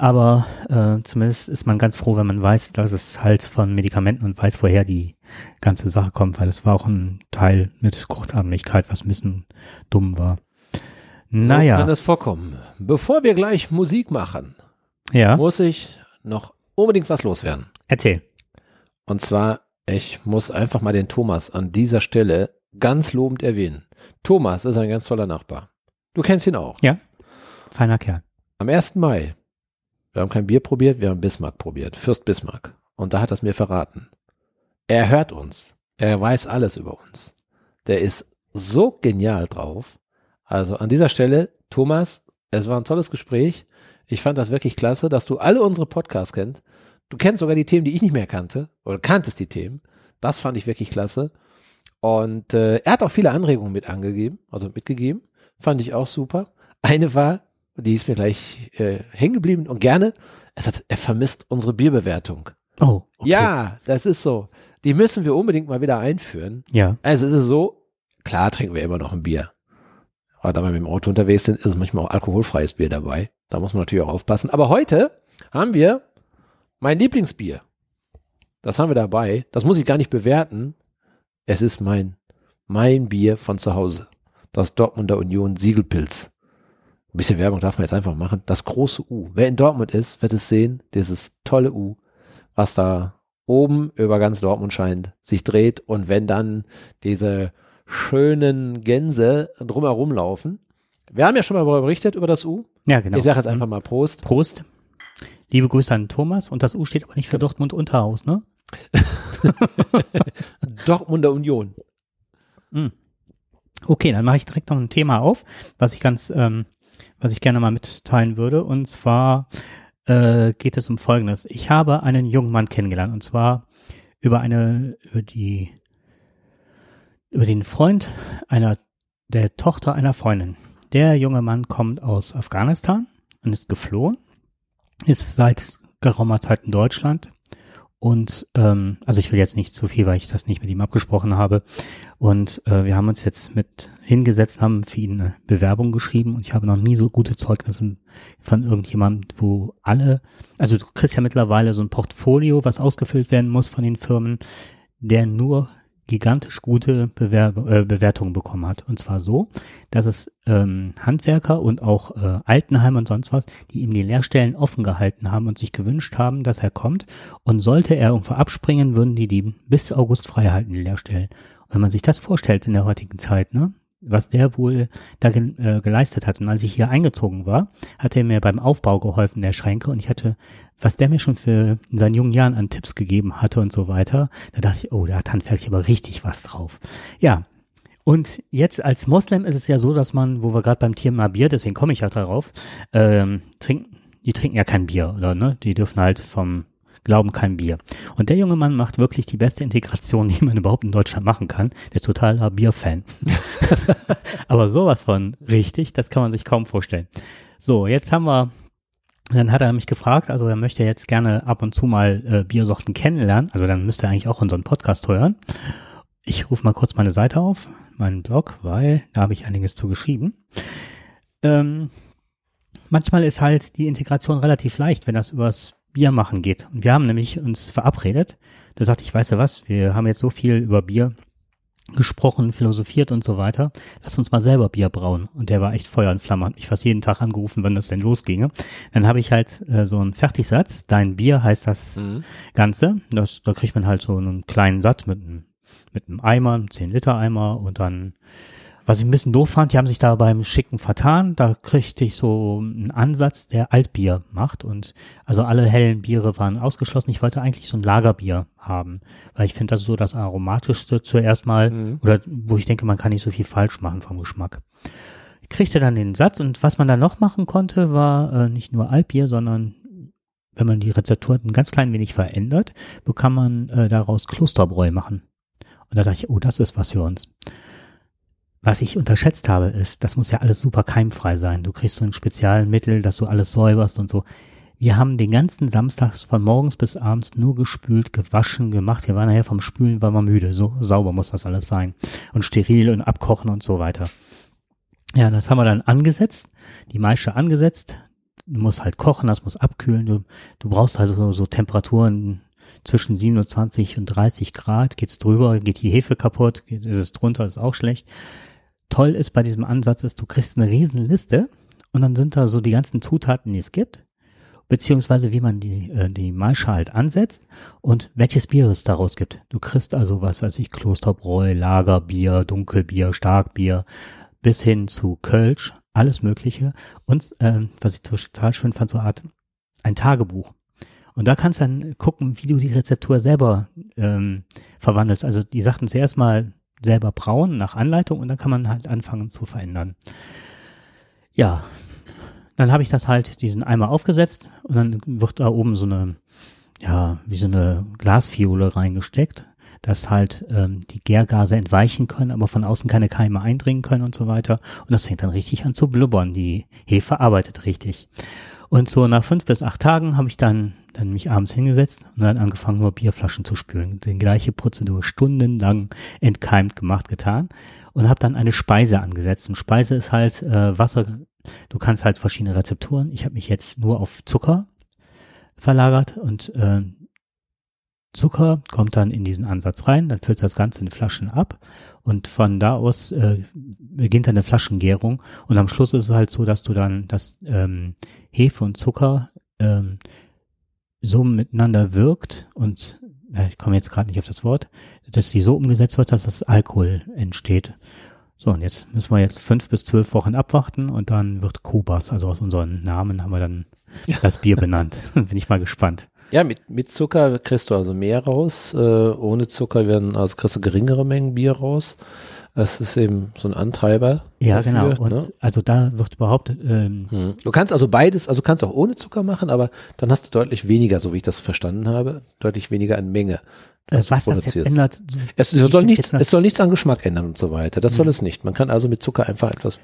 Aber äh, zumindest ist man ganz froh, wenn man weiß, dass es halt von Medikamenten und weiß, woher die ganze Sache kommt, weil es war auch ein Teil mit Kurzatmigkeit, was ein bisschen dumm war. So Naja, kann das vorkommen. Bevor wir gleich Musik machen, ja, muss ich noch unbedingt was loswerden. erzähl. Und zwar, ich muss einfach mal den Thomas an dieser Stelle ganz lobend erwähnen. Thomas ist ein ganz toller Nachbar. Du kennst ihn auch. Feiner Kerl. Am 1. Mai, wir haben kein Bier probiert, wir haben Bismarck probiert. Fürst Bismarck. Und da hat er es mir verraten. Er hört uns. Er weiß alles über uns. Der ist so genial drauf. Also an dieser Stelle, Thomas, es war ein tolles Gespräch. Ich fand das wirklich klasse, dass du alle unsere Podcasts kennst. Du kennst sogar die Themen, die ich nicht mehr kannte. Oder kanntest die Themen. Das fand ich wirklich klasse. Und äh, er hat auch viele Anregungen mit angegeben, also mitgegeben. Fand ich auch super. Eine war, die ist mir gleich äh, hängen geblieben und gerne, er sagt, er vermisst unsere Bierbewertung. Oh, okay. Ja, das ist so. Die müssen wir unbedingt mal wieder einführen. Ja, Also es ist so, klar trinken wir immer noch ein Bier. Aber da wir mit dem Auto unterwegs sind, ist manchmal auch alkoholfreies Bier dabei. Da muss man natürlich auch aufpassen. Aber heute haben wir mein Lieblingsbier. Das haben wir dabei. Das muss ich gar nicht bewerten. Es ist mein, mein Bier von zu Hause. Das Dortmunder Union Siegelpilz. Ein bisschen Werbung darf man jetzt einfach machen. Das große U. Wer in Dortmund ist, wird es sehen. Dieses tolle U, was da oben über ganz Dortmund scheint, sich dreht. Und wenn dann diese schönen Gänse drumherum laufen. Wir haben ja schon mal darüber berichtet, über das U. ja, genau. Ich sage jetzt Mhm. einfach mal Prost. Prost. Liebe Grüße an Thomas und das U steht aber nicht für Dortmund Unterhaus, ne? Dortmunder Union. Hm. Okay, dann mache ich direkt noch ein Thema auf, was ich ganz, ähm, was ich gerne mal mitteilen würde. Und zwar äh, geht es um Folgendes. Ich habe einen jungen Mann kennengelernt und zwar über eine, über die, über den Freund einer, der Tochter einer Freundin. Der junge Mann kommt aus Afghanistan und ist geflohen, ist seit geraumer Zeit in Deutschland und ähm, also ich will jetzt nicht zu viel, weil ich das nicht mit ihm abgesprochen habe. Und äh, wir haben uns jetzt mit hingesetzt, haben für ihn eine Bewerbung geschrieben und ich habe noch nie so gute Zeugnisse von irgendjemandem, wo alle, also du kriegst ja mittlerweile so ein Portfolio, was ausgefüllt werden muss von den Firmen, der nur gigantisch gute Bewerb äh, Bewertungen bekommen hat. Und zwar so, dass es ähm, Handwerker und auch äh, Altenheim und sonst was, die ihm die Lehrstellen offen gehalten haben und sich gewünscht haben, dass er kommt. Und sollte er irgendwo abspringen, würden die die bis August frei halten, die Lehrstellen. Und wenn man sich das vorstellt in der heutigen Zeit, ne? was der wohl da äh, geleistet hat. Und als ich hier eingezogen war, hat er mir beim Aufbau geholfen, der Schränke. Und ich hatte, was der mir schon für in seinen jungen Jahren an Tipps gegeben hatte und so weiter, da dachte ich, oh, da hat handwerklich aber richtig was drauf. Ja. Und jetzt als Moslem ist es ja so, dass man, wo wir gerade beim Thema Bier, deswegen komme ich ja darauf, ähm, trinken, die trinken ja kein Bier, oder ne? Die dürfen halt vom glauben kein Bier. Und der junge Mann macht wirklich die beste Integration, die man überhaupt in Deutschland machen kann. Der ist totaler Bierfan. Aber sowas von richtig, das kann man sich kaum vorstellen. So, jetzt haben wir dann hat er mich gefragt, also er möchte jetzt gerne ab und zu mal äh, Biersorten kennenlernen. Also dann müsste er eigentlich auch unseren Podcast hören. Ich rufe mal kurz meine Seite auf, meinen Blog, weil da habe ich einiges zu geschrieben. Ähm, manchmal ist halt die Integration relativ leicht, wenn das übers Bier machen geht. Und wir haben nämlich uns verabredet. Da sagte ich, weißt du was, wir haben jetzt so viel über Bier gesprochen, philosophiert und so weiter. Lass uns mal selber Bier brauen. Und der war echt Feuer und Flamme, hat mich fast jeden Tag angerufen, wann das denn losginge. Dann habe ich halt äh, so einen Fertigsatz. Dein Bier heißt das mhm. Ganze. Das, da kriegt man halt so einen kleinen Satz mit einem, mit einem Eimer, einem 10 Liter Eimer und dann was ich ein bisschen doof fand, die haben sich da beim Schicken vertan. Da kriegte ich so einen Ansatz, der Altbier macht. Und also alle hellen Biere waren ausgeschlossen. Ich wollte eigentlich so ein Lagerbier haben, weil ich finde das so das aromatischste zuerst mal mhm. oder wo ich denke, man kann nicht so viel falsch machen vom Geschmack. Ich kriegte dann den Satz und was man dann noch machen konnte, war äh, nicht nur Altbier, sondern wenn man die Rezeptur ein ganz klein wenig verändert, bekam man äh, daraus Klosterbräu machen. Und da dachte ich, oh, das ist was für uns. Was ich unterschätzt habe, ist, das muss ja alles super keimfrei sein. Du kriegst so ein Spezialmittel, dass du alles säuberst und so. Wir haben den ganzen Samstags von morgens bis abends nur gespült, gewaschen, gemacht. Wir waren nachher vom Spülen, war wir müde. So sauber muss das alles sein. Und steril und abkochen und so weiter. Ja, das haben wir dann angesetzt, die Maische angesetzt. Du musst halt kochen, das muss abkühlen. Du, du brauchst also so, so Temperaturen zwischen 27 und 30 Grad. Geht's drüber, geht die Hefe kaputt, geht, ist es drunter, ist auch schlecht toll ist bei diesem Ansatz ist, du kriegst eine Riesenliste und dann sind da so die ganzen Zutaten, die es gibt, beziehungsweise wie man die, äh, die Maische halt ansetzt und welches Bier es daraus gibt. Du kriegst also, was weiß ich, Klosterbräu, Lagerbier, Dunkelbier, Starkbier, bis hin zu Kölsch, alles Mögliche. Und äh, was ich total schön fand, so eine Art ein Tagebuch. Und da kannst du dann gucken, wie du die Rezeptur selber ähm, verwandelst. Also die sagten zuerst mal, selber brauen nach Anleitung und dann kann man halt anfangen zu verändern. Ja, dann habe ich das halt diesen Eimer aufgesetzt und dann wird da oben so eine, ja, wie so eine Glasfiole reingesteckt, dass halt ähm, die Gärgase entweichen können, aber von außen keine Keime eindringen können und so weiter. Und das fängt dann richtig an zu blubbern. Die Hefe arbeitet richtig. Und so nach fünf bis acht Tagen habe ich dann, dann mich abends hingesetzt und dann angefangen, nur Bierflaschen zu spülen. Die gleiche Prozedur stundenlang entkeimt gemacht, getan und habe dann eine Speise angesetzt. Und Speise ist halt äh, Wasser. Du kannst halt verschiedene Rezepturen. Ich habe mich jetzt nur auf Zucker verlagert und äh, Zucker kommt dann in diesen Ansatz rein, dann füllst du das Ganze in Flaschen ab und von da aus äh, beginnt dann eine Flaschengärung und am Schluss ist es halt so, dass du dann das ähm, Hefe und Zucker ähm, so miteinander wirkt und äh, ich komme jetzt gerade nicht auf das Wort, dass sie so umgesetzt wird, dass das Alkohol entsteht. So, und jetzt müssen wir jetzt fünf bis zwölf Wochen abwarten und dann wird Kubas, also aus unseren Namen haben wir dann das Bier benannt. Bin ich mal gespannt. Ja, mit, mit Zucker kriegst du also mehr raus. Äh, ohne Zucker werden, also kriegst du geringere Mengen Bier raus. Das ist eben so ein Antreiber. Ja, dafür, genau. Und ne? also da wird behauptet, ähm, Hm. Du kannst also beides, also kannst auch ohne Zucker machen, aber dann hast du deutlich weniger, so wie ich das verstanden habe, deutlich weniger an Menge. äh, was du was das jetzt ändert. Es soll, nichts, es soll nichts an Geschmack ändern und so weiter. Das soll Hm. es nicht. Man kann also mit Zucker einfach etwas.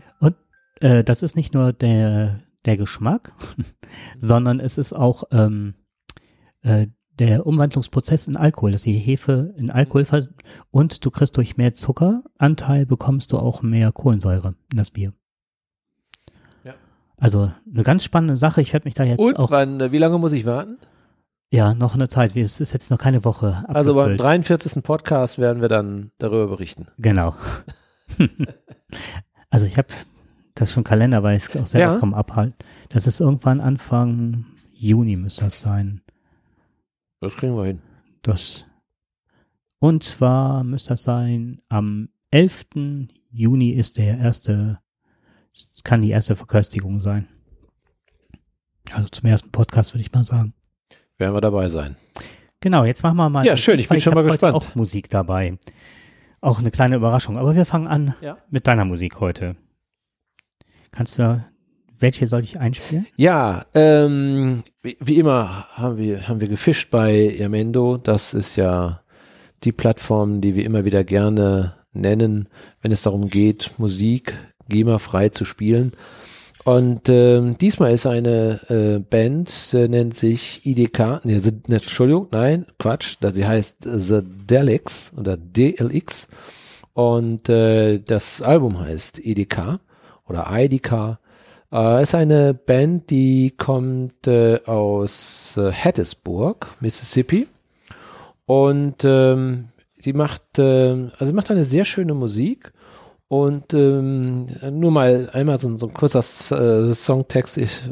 äh, das ist nicht nur der, der Geschmack, sondern es ist auch ähm, äh, der Umwandlungsprozess in Alkohol, dass die Hefe in Alkohol vers und du kriegst durch mehr Zuckeranteil bekommst du auch mehr Kohlensäure in das Bier. Ja. Also eine ganz spannende Sache. Ich werde mich da jetzt Und auch wann, äh, wie lange muss ich warten? ja noch eine Zeit. Es ist jetzt noch keine Woche. Also beim abgefüllt. 43. Podcast werden wir dann darüber berichten. Genau. also ich habe das schon Kalender, weil ich es auch selber Ja. kaum abhalten. Das ist irgendwann Anfang Juni müsste das sein. Das kriegen wir hin. Das. Und zwar müsste das sein, am 11. Juni ist der erste, kann die erste Verköstigung sein. Also zum ersten Podcast würde ich mal sagen. Werden wir dabei sein. Genau, jetzt machen wir mal. Ja, schön, ich bin weil schon mal gespannt. auch Musik dabei. Auch eine kleine Überraschung. Aber wir fangen an Ja. mit deiner Musik heute. Kannst du, welche soll ich einspielen? Ja, ähm, wie, wie immer haben wir, haben wir gefischt bei Yamendo. Das ist ja die Plattform, die wir immer wieder gerne nennen, wenn es darum geht, Musik GEMA-frei zu spielen. Und ähm, diesmal ist eine äh, Band, äh, nennt sich IDK, nee, The, Entschuldigung, nein, Quatsch, da sie heißt The Delix oder DLX und äh, das Album heißt IDK oder IDK. Äh, ist eine Band, die kommt äh, aus äh, Hattiesburg, Mississippi und ähm, die macht, ähm, also macht eine sehr schöne Musik und ähm, nur mal einmal so, ein- so ein kurzer äh, Songtext, ich,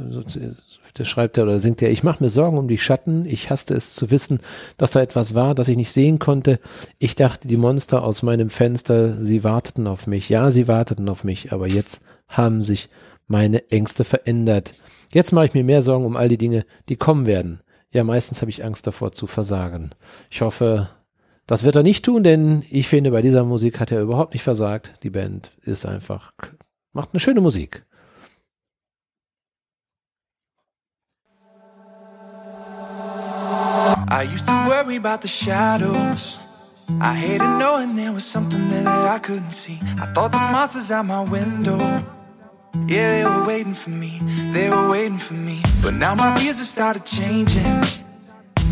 der schreibt er oder singt er, ich mache mir Sorgen um die Schatten, ich hasste es zu wissen, dass da etwas war, das ich nicht sehen konnte. Ich dachte, die Monster aus meinem Fenster, sie warteten auf mich. Ja, sie warteten auf mich, aber jetzt haben sich meine Ängste verändert. Jetzt mache ich mir mehr Sorgen um all die Dinge, die kommen werden. Ja, meistens habe ich Angst davor zu versagen. Ich hoffe, das wird er nicht tun, denn ich finde, bei dieser Musik hat er überhaupt nicht versagt. Die Band ist einfach, macht eine schöne Musik. I used to worry about the shadows. I hated knowing there was something there that I couldn't see. I thought the monsters out my window. Yeah, they were waiting for me. They were waiting for me. But now my fears have started changing.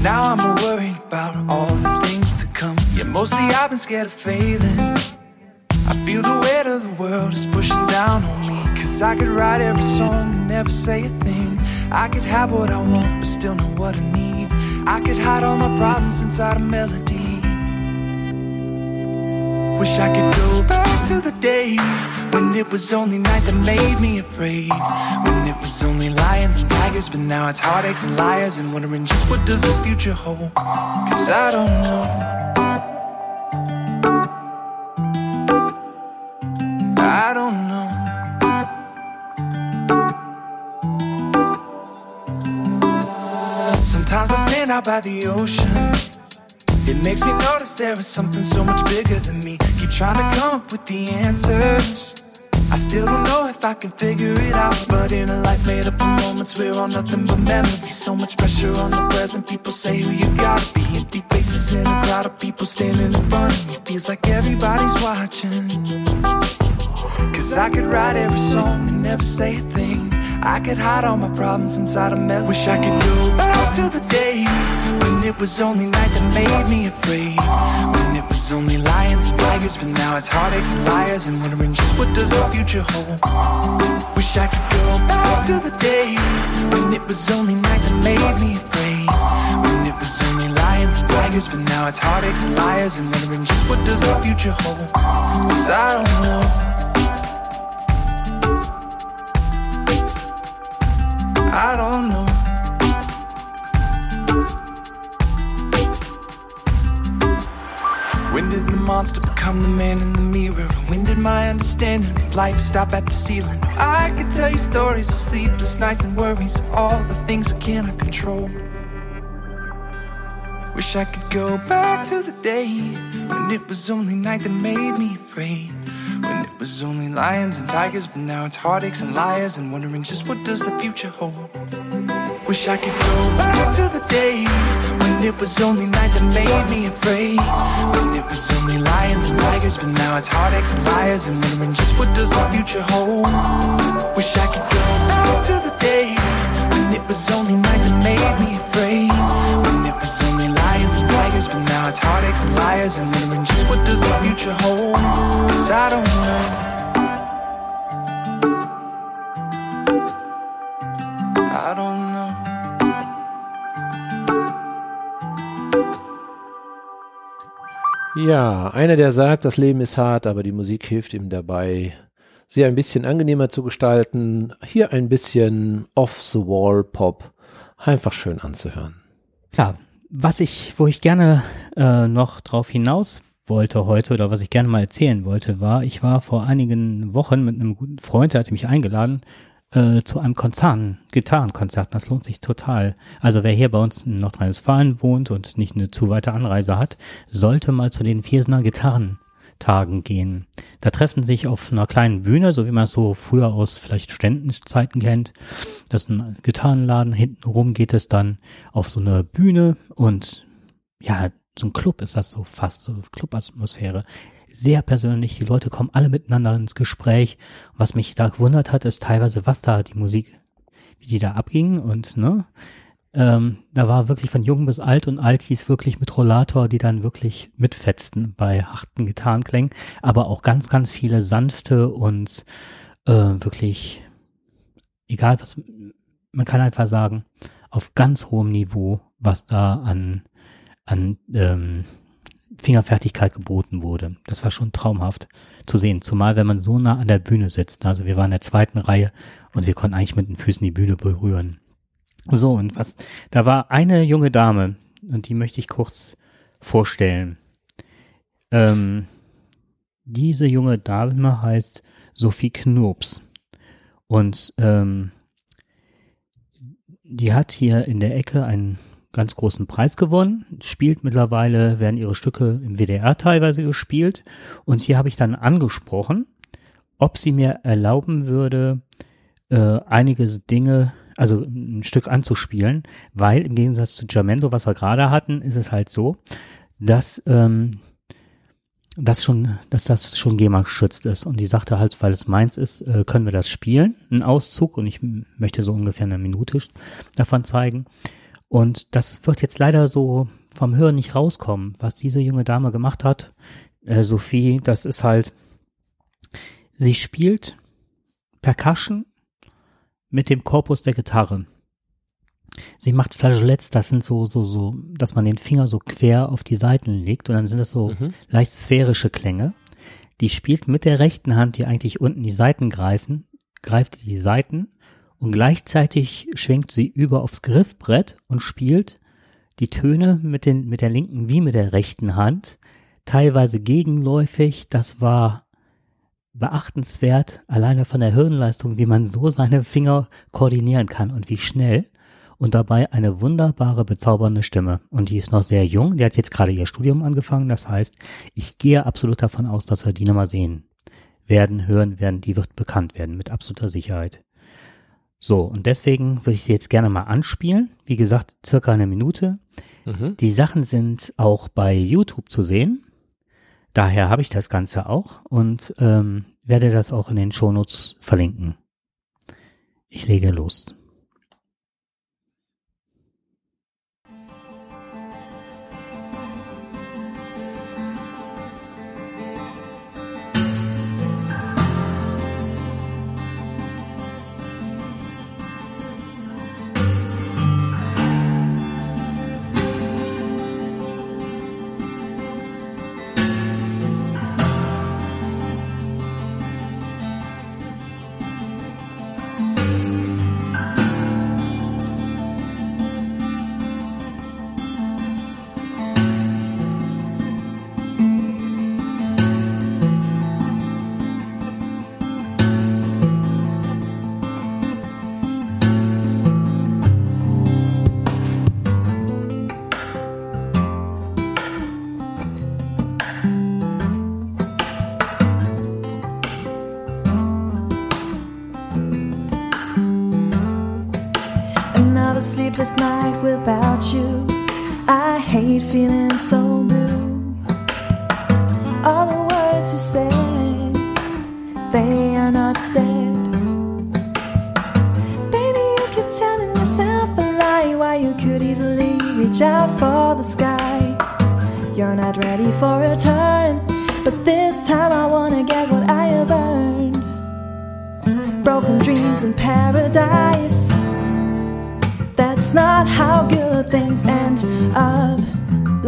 Now I'm worried about all the things to come. Yeah, mostly I've been scared of failing. I feel the weight of the world is pushing down on me. Cause I could write every song and never say a thing. I could have what I want, but still know what I need. I could hide all my problems inside a melody. Wish I could go back to the day when it was only night that made me afraid. When it was only lions and tigers, but now it's heartaches and liars and wondering just what does the future hold. Cause I don't know. I don't know. Sometimes I stand out by the ocean. It makes me notice there is something so much bigger than me. Keep trying to come up with the answers. I still don't know if I can figure it out. But in a life made up of moments, we're all nothing but memories. So much pressure on the present. People say who you gotta be. Empty faces in a crowd of people standing in front of me. Feels like everybody's watching. Cause I could write every song and never say a thing. I could hide all my problems inside a melody. Wish I could go back to the day when it was only night that made me afraid. When it was only lions but now it's heartaches and liars and wondering just what does the future hold. Wish I could go back to the day when it was only night that made me afraid. When it was only lions and tigers, but now it's heartaches and liars and wondering just what does the future hold. Cause I don't know. I don't know. When did the monster become the man in the mirror? When did my understanding of life stop at the ceiling? I could tell you stories of sleepless nights and worries, of all the things I cannot control. Wish I could go back to the day when it was only night that made me afraid. When it was only lions and tigers, but now it's heartaches and liars and wondering just what does the future hold. Wish I could go back to the day when it was only night that made me afraid. When it was only lions and tigers, but now it's heartaches and liars and wondering just what does the future hold. Wish I could go back to the day when it was only night that made me afraid. When it was only lions and tigers, but now it's heartaches and liars and wondering just what does the future hold. Cause I don't know. I don't Ja, einer, der sagt, das Leben ist hart, aber die Musik hilft ihm dabei, sie ein bisschen angenehmer zu gestalten. Hier ein bisschen Off-the-Wall-Pop. Einfach schön anzuhören. Klar, was ich, wo ich gerne äh, noch drauf hinaus wollte heute oder was ich gerne mal erzählen wollte, war, ich war vor einigen Wochen mit einem guten Freund, der hatte mich eingeladen, äh, zu einem Konzern, Gitarrenkonzert. Das lohnt sich total. Also wer hier bei uns in Nordrhein-Westfalen wohnt und nicht eine zu weite Anreise hat, sollte mal zu den Viersener Gitarrentagen gehen. Da treffen sich auf einer kleinen Bühne, so wie man es so früher aus vielleicht Ständenzeiten kennt. Das ist ein Gitarrenladen. Hintenrum geht es dann auf so eine Bühne und ja, so ein Club ist das so fast, so Clubatmosphäre sehr persönlich. Die Leute kommen alle miteinander ins Gespräch. Was mich da gewundert hat, ist teilweise, was da die Musik, wie die da abging und ne, ähm, da war wirklich von jung bis alt und alt hieß wirklich mit Rollator, die dann wirklich mitfetzten bei harten Gitarrenklängen, aber auch ganz, ganz viele sanfte und äh, wirklich, egal was, man kann einfach sagen, auf ganz hohem Niveau, was da an, an ähm, Fingerfertigkeit geboten wurde. Das war schon traumhaft zu sehen, zumal wenn man so nah an der Bühne sitzt. Also wir waren in der zweiten Reihe und wir konnten eigentlich mit den Füßen die Bühne berühren. So, und was, da war eine junge Dame, und die möchte ich kurz vorstellen. Ähm, diese junge Dame heißt Sophie Knurps. Und ähm, die hat hier in der Ecke einen ganz großen Preis gewonnen, spielt mittlerweile, werden ihre Stücke im WDR teilweise gespielt. Und hier habe ich dann angesprochen, ob sie mir erlauben würde, äh, einige Dinge, also ein Stück anzuspielen, weil im Gegensatz zu Jamendo, was wir gerade hatten, ist es halt so, dass ähm, das schon, dass das schon GEMA geschützt ist. Und die sagte halt, weil es meins ist, äh, können wir das spielen, einen Auszug. Und ich möchte so ungefähr eine Minute davon zeigen. Und das wird jetzt leider so vom Hören nicht rauskommen, was diese junge Dame gemacht hat. Äh, Sophie, das ist halt, sie spielt Percussion mit dem Korpus der Gitarre. Sie macht Flageolets, das sind so, so, so, dass man den Finger so quer auf die Seiten legt und dann sind das so mhm. leicht sphärische Klänge. Die spielt mit der rechten Hand, die eigentlich unten die Seiten greifen, greift die Seiten und gleichzeitig schwenkt sie über aufs Griffbrett und spielt die Töne mit, den, mit der linken wie mit der rechten Hand, teilweise gegenläufig. Das war beachtenswert, alleine von der Hirnleistung, wie man so seine Finger koordinieren kann und wie schnell. Und dabei eine wunderbare, bezaubernde Stimme. Und die ist noch sehr jung. Die hat jetzt gerade ihr Studium angefangen. Das heißt, ich gehe absolut davon aus, dass wir die nochmal sehen werden, hören werden. Die wird bekannt werden, mit absoluter Sicherheit. So, und deswegen würde ich sie jetzt gerne mal anspielen. Wie gesagt, circa eine Minute. Mhm. Die Sachen sind auch bei YouTube zu sehen. Daher habe ich das Ganze auch und ähm, werde das auch in den Shownotes verlinken. Ich lege los.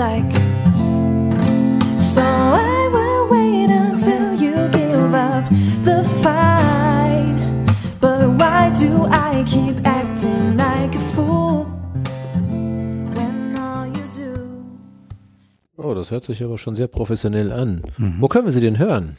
Like. So I will wait until you give up the fight. But why do I keep acting like a fool when all you do? Oh, das hört sich aber schon sehr professionell an. Wo können wir sie denn hören?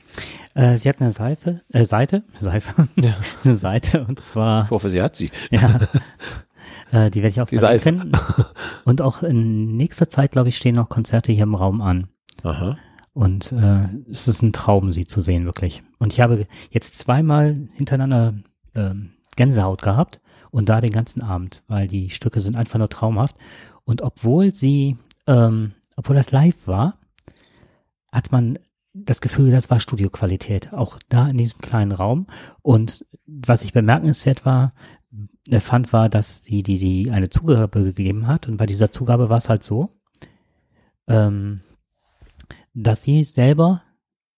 Äh, sie hat eine Seife, äh, Seite, Seife, Ja. eine Seite und zwar, Ich hoffe, sie hat sie. ja, äh, die werde ich auch finden. Und auch in nächster Zeit, glaube ich, stehen noch Konzerte hier im Raum an. Aha. Und äh, es ist ein Traum, sie zu sehen, wirklich. Und ich habe jetzt zweimal hintereinander ähm, Gänsehaut gehabt und da den ganzen Abend, weil die Stücke sind einfach nur traumhaft. Und obwohl sie, ähm, obwohl das live war, hat man das Gefühl, das war Studioqualität, auch da in diesem kleinen Raum. Und was ich bemerkenswert war, äh, fand, war, dass sie die, die eine Zugabe gegeben hat. Und bei dieser Zugabe war es halt so, ähm, dass sie selber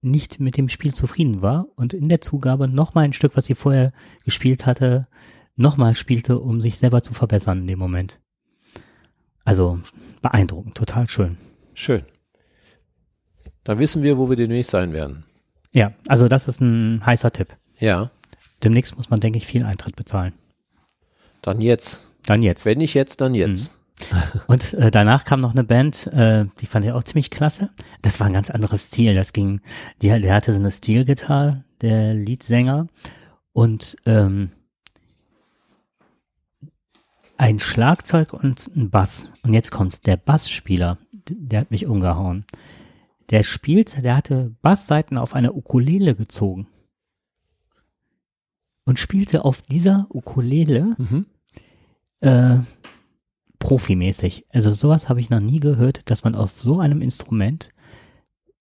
nicht mit dem Spiel zufrieden war und in der Zugabe nochmal ein Stück, was sie vorher gespielt hatte, nochmal spielte, um sich selber zu verbessern in dem Moment. Also beeindruckend, total schön. Schön. Dann wissen wir, wo wir demnächst sein werden. Ja, also das ist ein heißer Tipp. Ja, Demnächst muss man, denke ich, viel Eintritt bezahlen. Dann jetzt. Dann jetzt. Wenn nicht jetzt, dann jetzt. Und äh, danach kam noch eine Band, äh, die fand ich auch ziemlich klasse. Das war ein ganz anderes Stil. Das ging, die, der hatte so eine Stilgitarre, der Leadsänger. Und ähm, ein Schlagzeug und ein Bass. Und jetzt kommt's, der Bassspieler, der hat mich umgehauen. Der spielt, der hatte Bassseiten auf eine Ukulele gezogen. Und spielte auf dieser Ukulele Mhm. Äh, profimäßig. Also sowas habe ich noch nie gehört, dass man auf so einem Instrument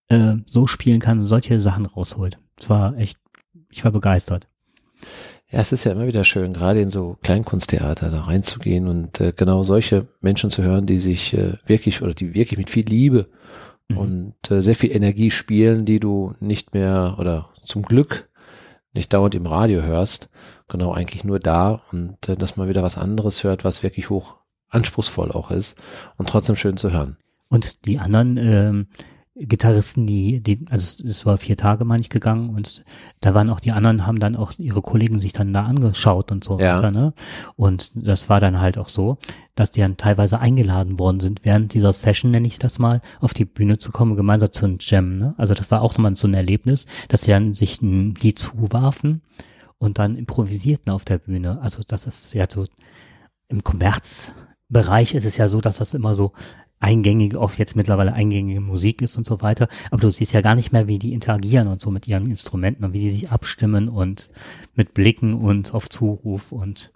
äh, so spielen kann und solche Sachen rausholt. Es war echt, ich war begeistert. Ja, es ist ja immer wieder schön, gerade in so Kleinkunsttheater da reinzugehen und äh, genau solche Menschen zu hören, die sich äh, wirklich oder die wirklich mit viel Liebe Mhm. und äh, sehr viel Energie spielen, die du nicht mehr oder zum Glück nicht dauernd im Radio hörst, genau eigentlich nur da und äh, dass man wieder was anderes hört, was wirklich hoch anspruchsvoll auch ist und trotzdem schön zu hören. Und die anderen ähm, Gitarristen, die, die, also es- war vier Tage, meine ich, gegangen und da waren auch die anderen, haben dann auch ihre Kollegen sich dann da angeschaut und so Ja. weiter, ne? Und das war dann halt auch so, dass die dann teilweise eingeladen worden sind, während dieser Session, nenne ich das mal, auf die Bühne zu kommen, gemeinsam zu einem Jam, ne? Also das war auch nochmal so ein Erlebnis, dass sie dann sich ein Lied zuwarfen und dann improvisierten auf der Bühne. Also das ist ja so, im Kommerzbereich ist es ja so, dass das immer so eingängige, oft jetzt mittlerweile eingängige Musik ist und so weiter. Aber du siehst ja gar nicht mehr, wie die interagieren und so mit ihren Instrumenten und wie sie sich abstimmen und mit Blicken und auf Zuruf und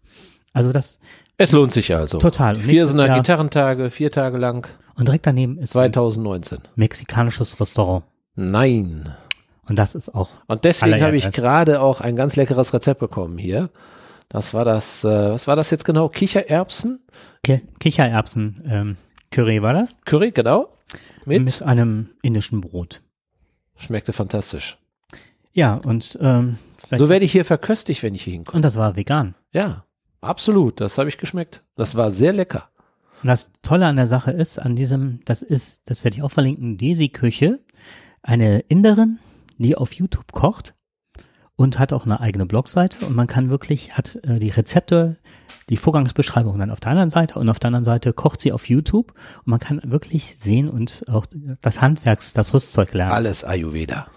also das Es lohnt sich also. Total. Und Vier sind Gitarrentage, vier Tage lang, und direkt daneben ist ein 2019. mexikanisches Restaurant Nein. Und das ist auch Und deswegen habe ich gerade auch ein ganz leckeres Rezept bekommen hier. Das war das, äh, was war das jetzt genau? Kichererbsen? Ki Kichererbsen ähm, Curry war das Curry, genau. Mit? mit einem indischen Brot. Schmeckte fantastisch. Ja und ähm, So werde ich hier verköstigt, wenn ich hier hinkomme. und das war vegan. Ja, absolut. Das habe ich geschmeckt. Das war sehr lecker. Und das Tolle an der Sache ist, an diesem, das ist, das werde ich auch verlinken, Desi-Küche, eine Inderin, die auf YouTube kocht und hat auch eine eigene Blogseite und man kann wirklich, hat äh, die Rezepte, die Vorgangsbeschreibung dann auf der anderen Seite und auf der anderen Seite kocht sie auf YouTube und man kann wirklich sehen und auch das Handwerks, das Rüstzeug lernen. Alles Ayurveda.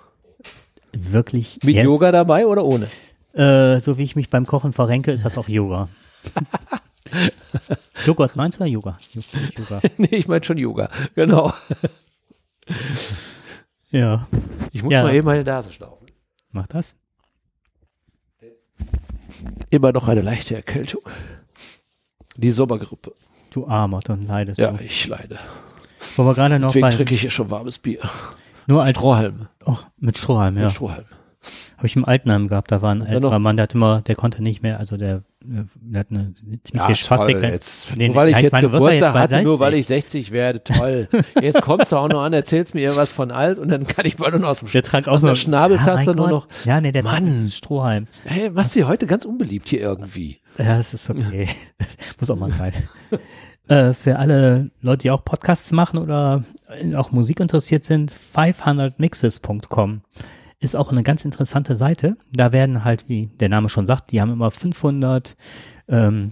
Wirklich. Mit yes. Yoga dabei oder ohne? Äh, so wie ich mich beim Kochen verrenke, ist das auch Yoga. Joghurt meinst du oder Yoga? Yoga. nee, ich meine schon Yoga. Genau. Ja. Ich muss Ja. mal eben meine Nase stauchen. Mach das. Immer noch eine leichte Erkältung. Die Sommergrippe. Du Armer, dann leidest Ja, du. ich leide. Wo wir gerade noch Deswegen trinke ich hier schon warmes Bier. nur als, Strohhalm. oh, mit Strohhalm, ja. Mit Strohhalm. Habe ich im Altenheim gehabt, da war ein älterer Mann, der hat immer, der konnte nicht mehr, also der, der hat eine ziemliche Spastik. toll. Jetzt, Nee, nur weil ich ja, jetzt meine, Geburtstag jetzt hatte, nur weil 60? ich 60 werde, toll. Jetzt kommst du auch noch an, erzählst mir irgendwas von alt und dann kann ich bald nur noch aus dem Der trank auch aus nur der Schnabeltaste ja, nur noch. Ja, nee, der Mann. Strohhalm. Hey, machst du heute ganz unbeliebt hier irgendwie. Ja, das ist okay. Muss auch mal sein. äh, für alle Leute, die auch Podcasts machen oder auch Musik interessiert sind, 500mixes.com ist auch eine ganz interessante Seite. Da werden halt, wie der Name schon sagt, die haben immer 500 ähm,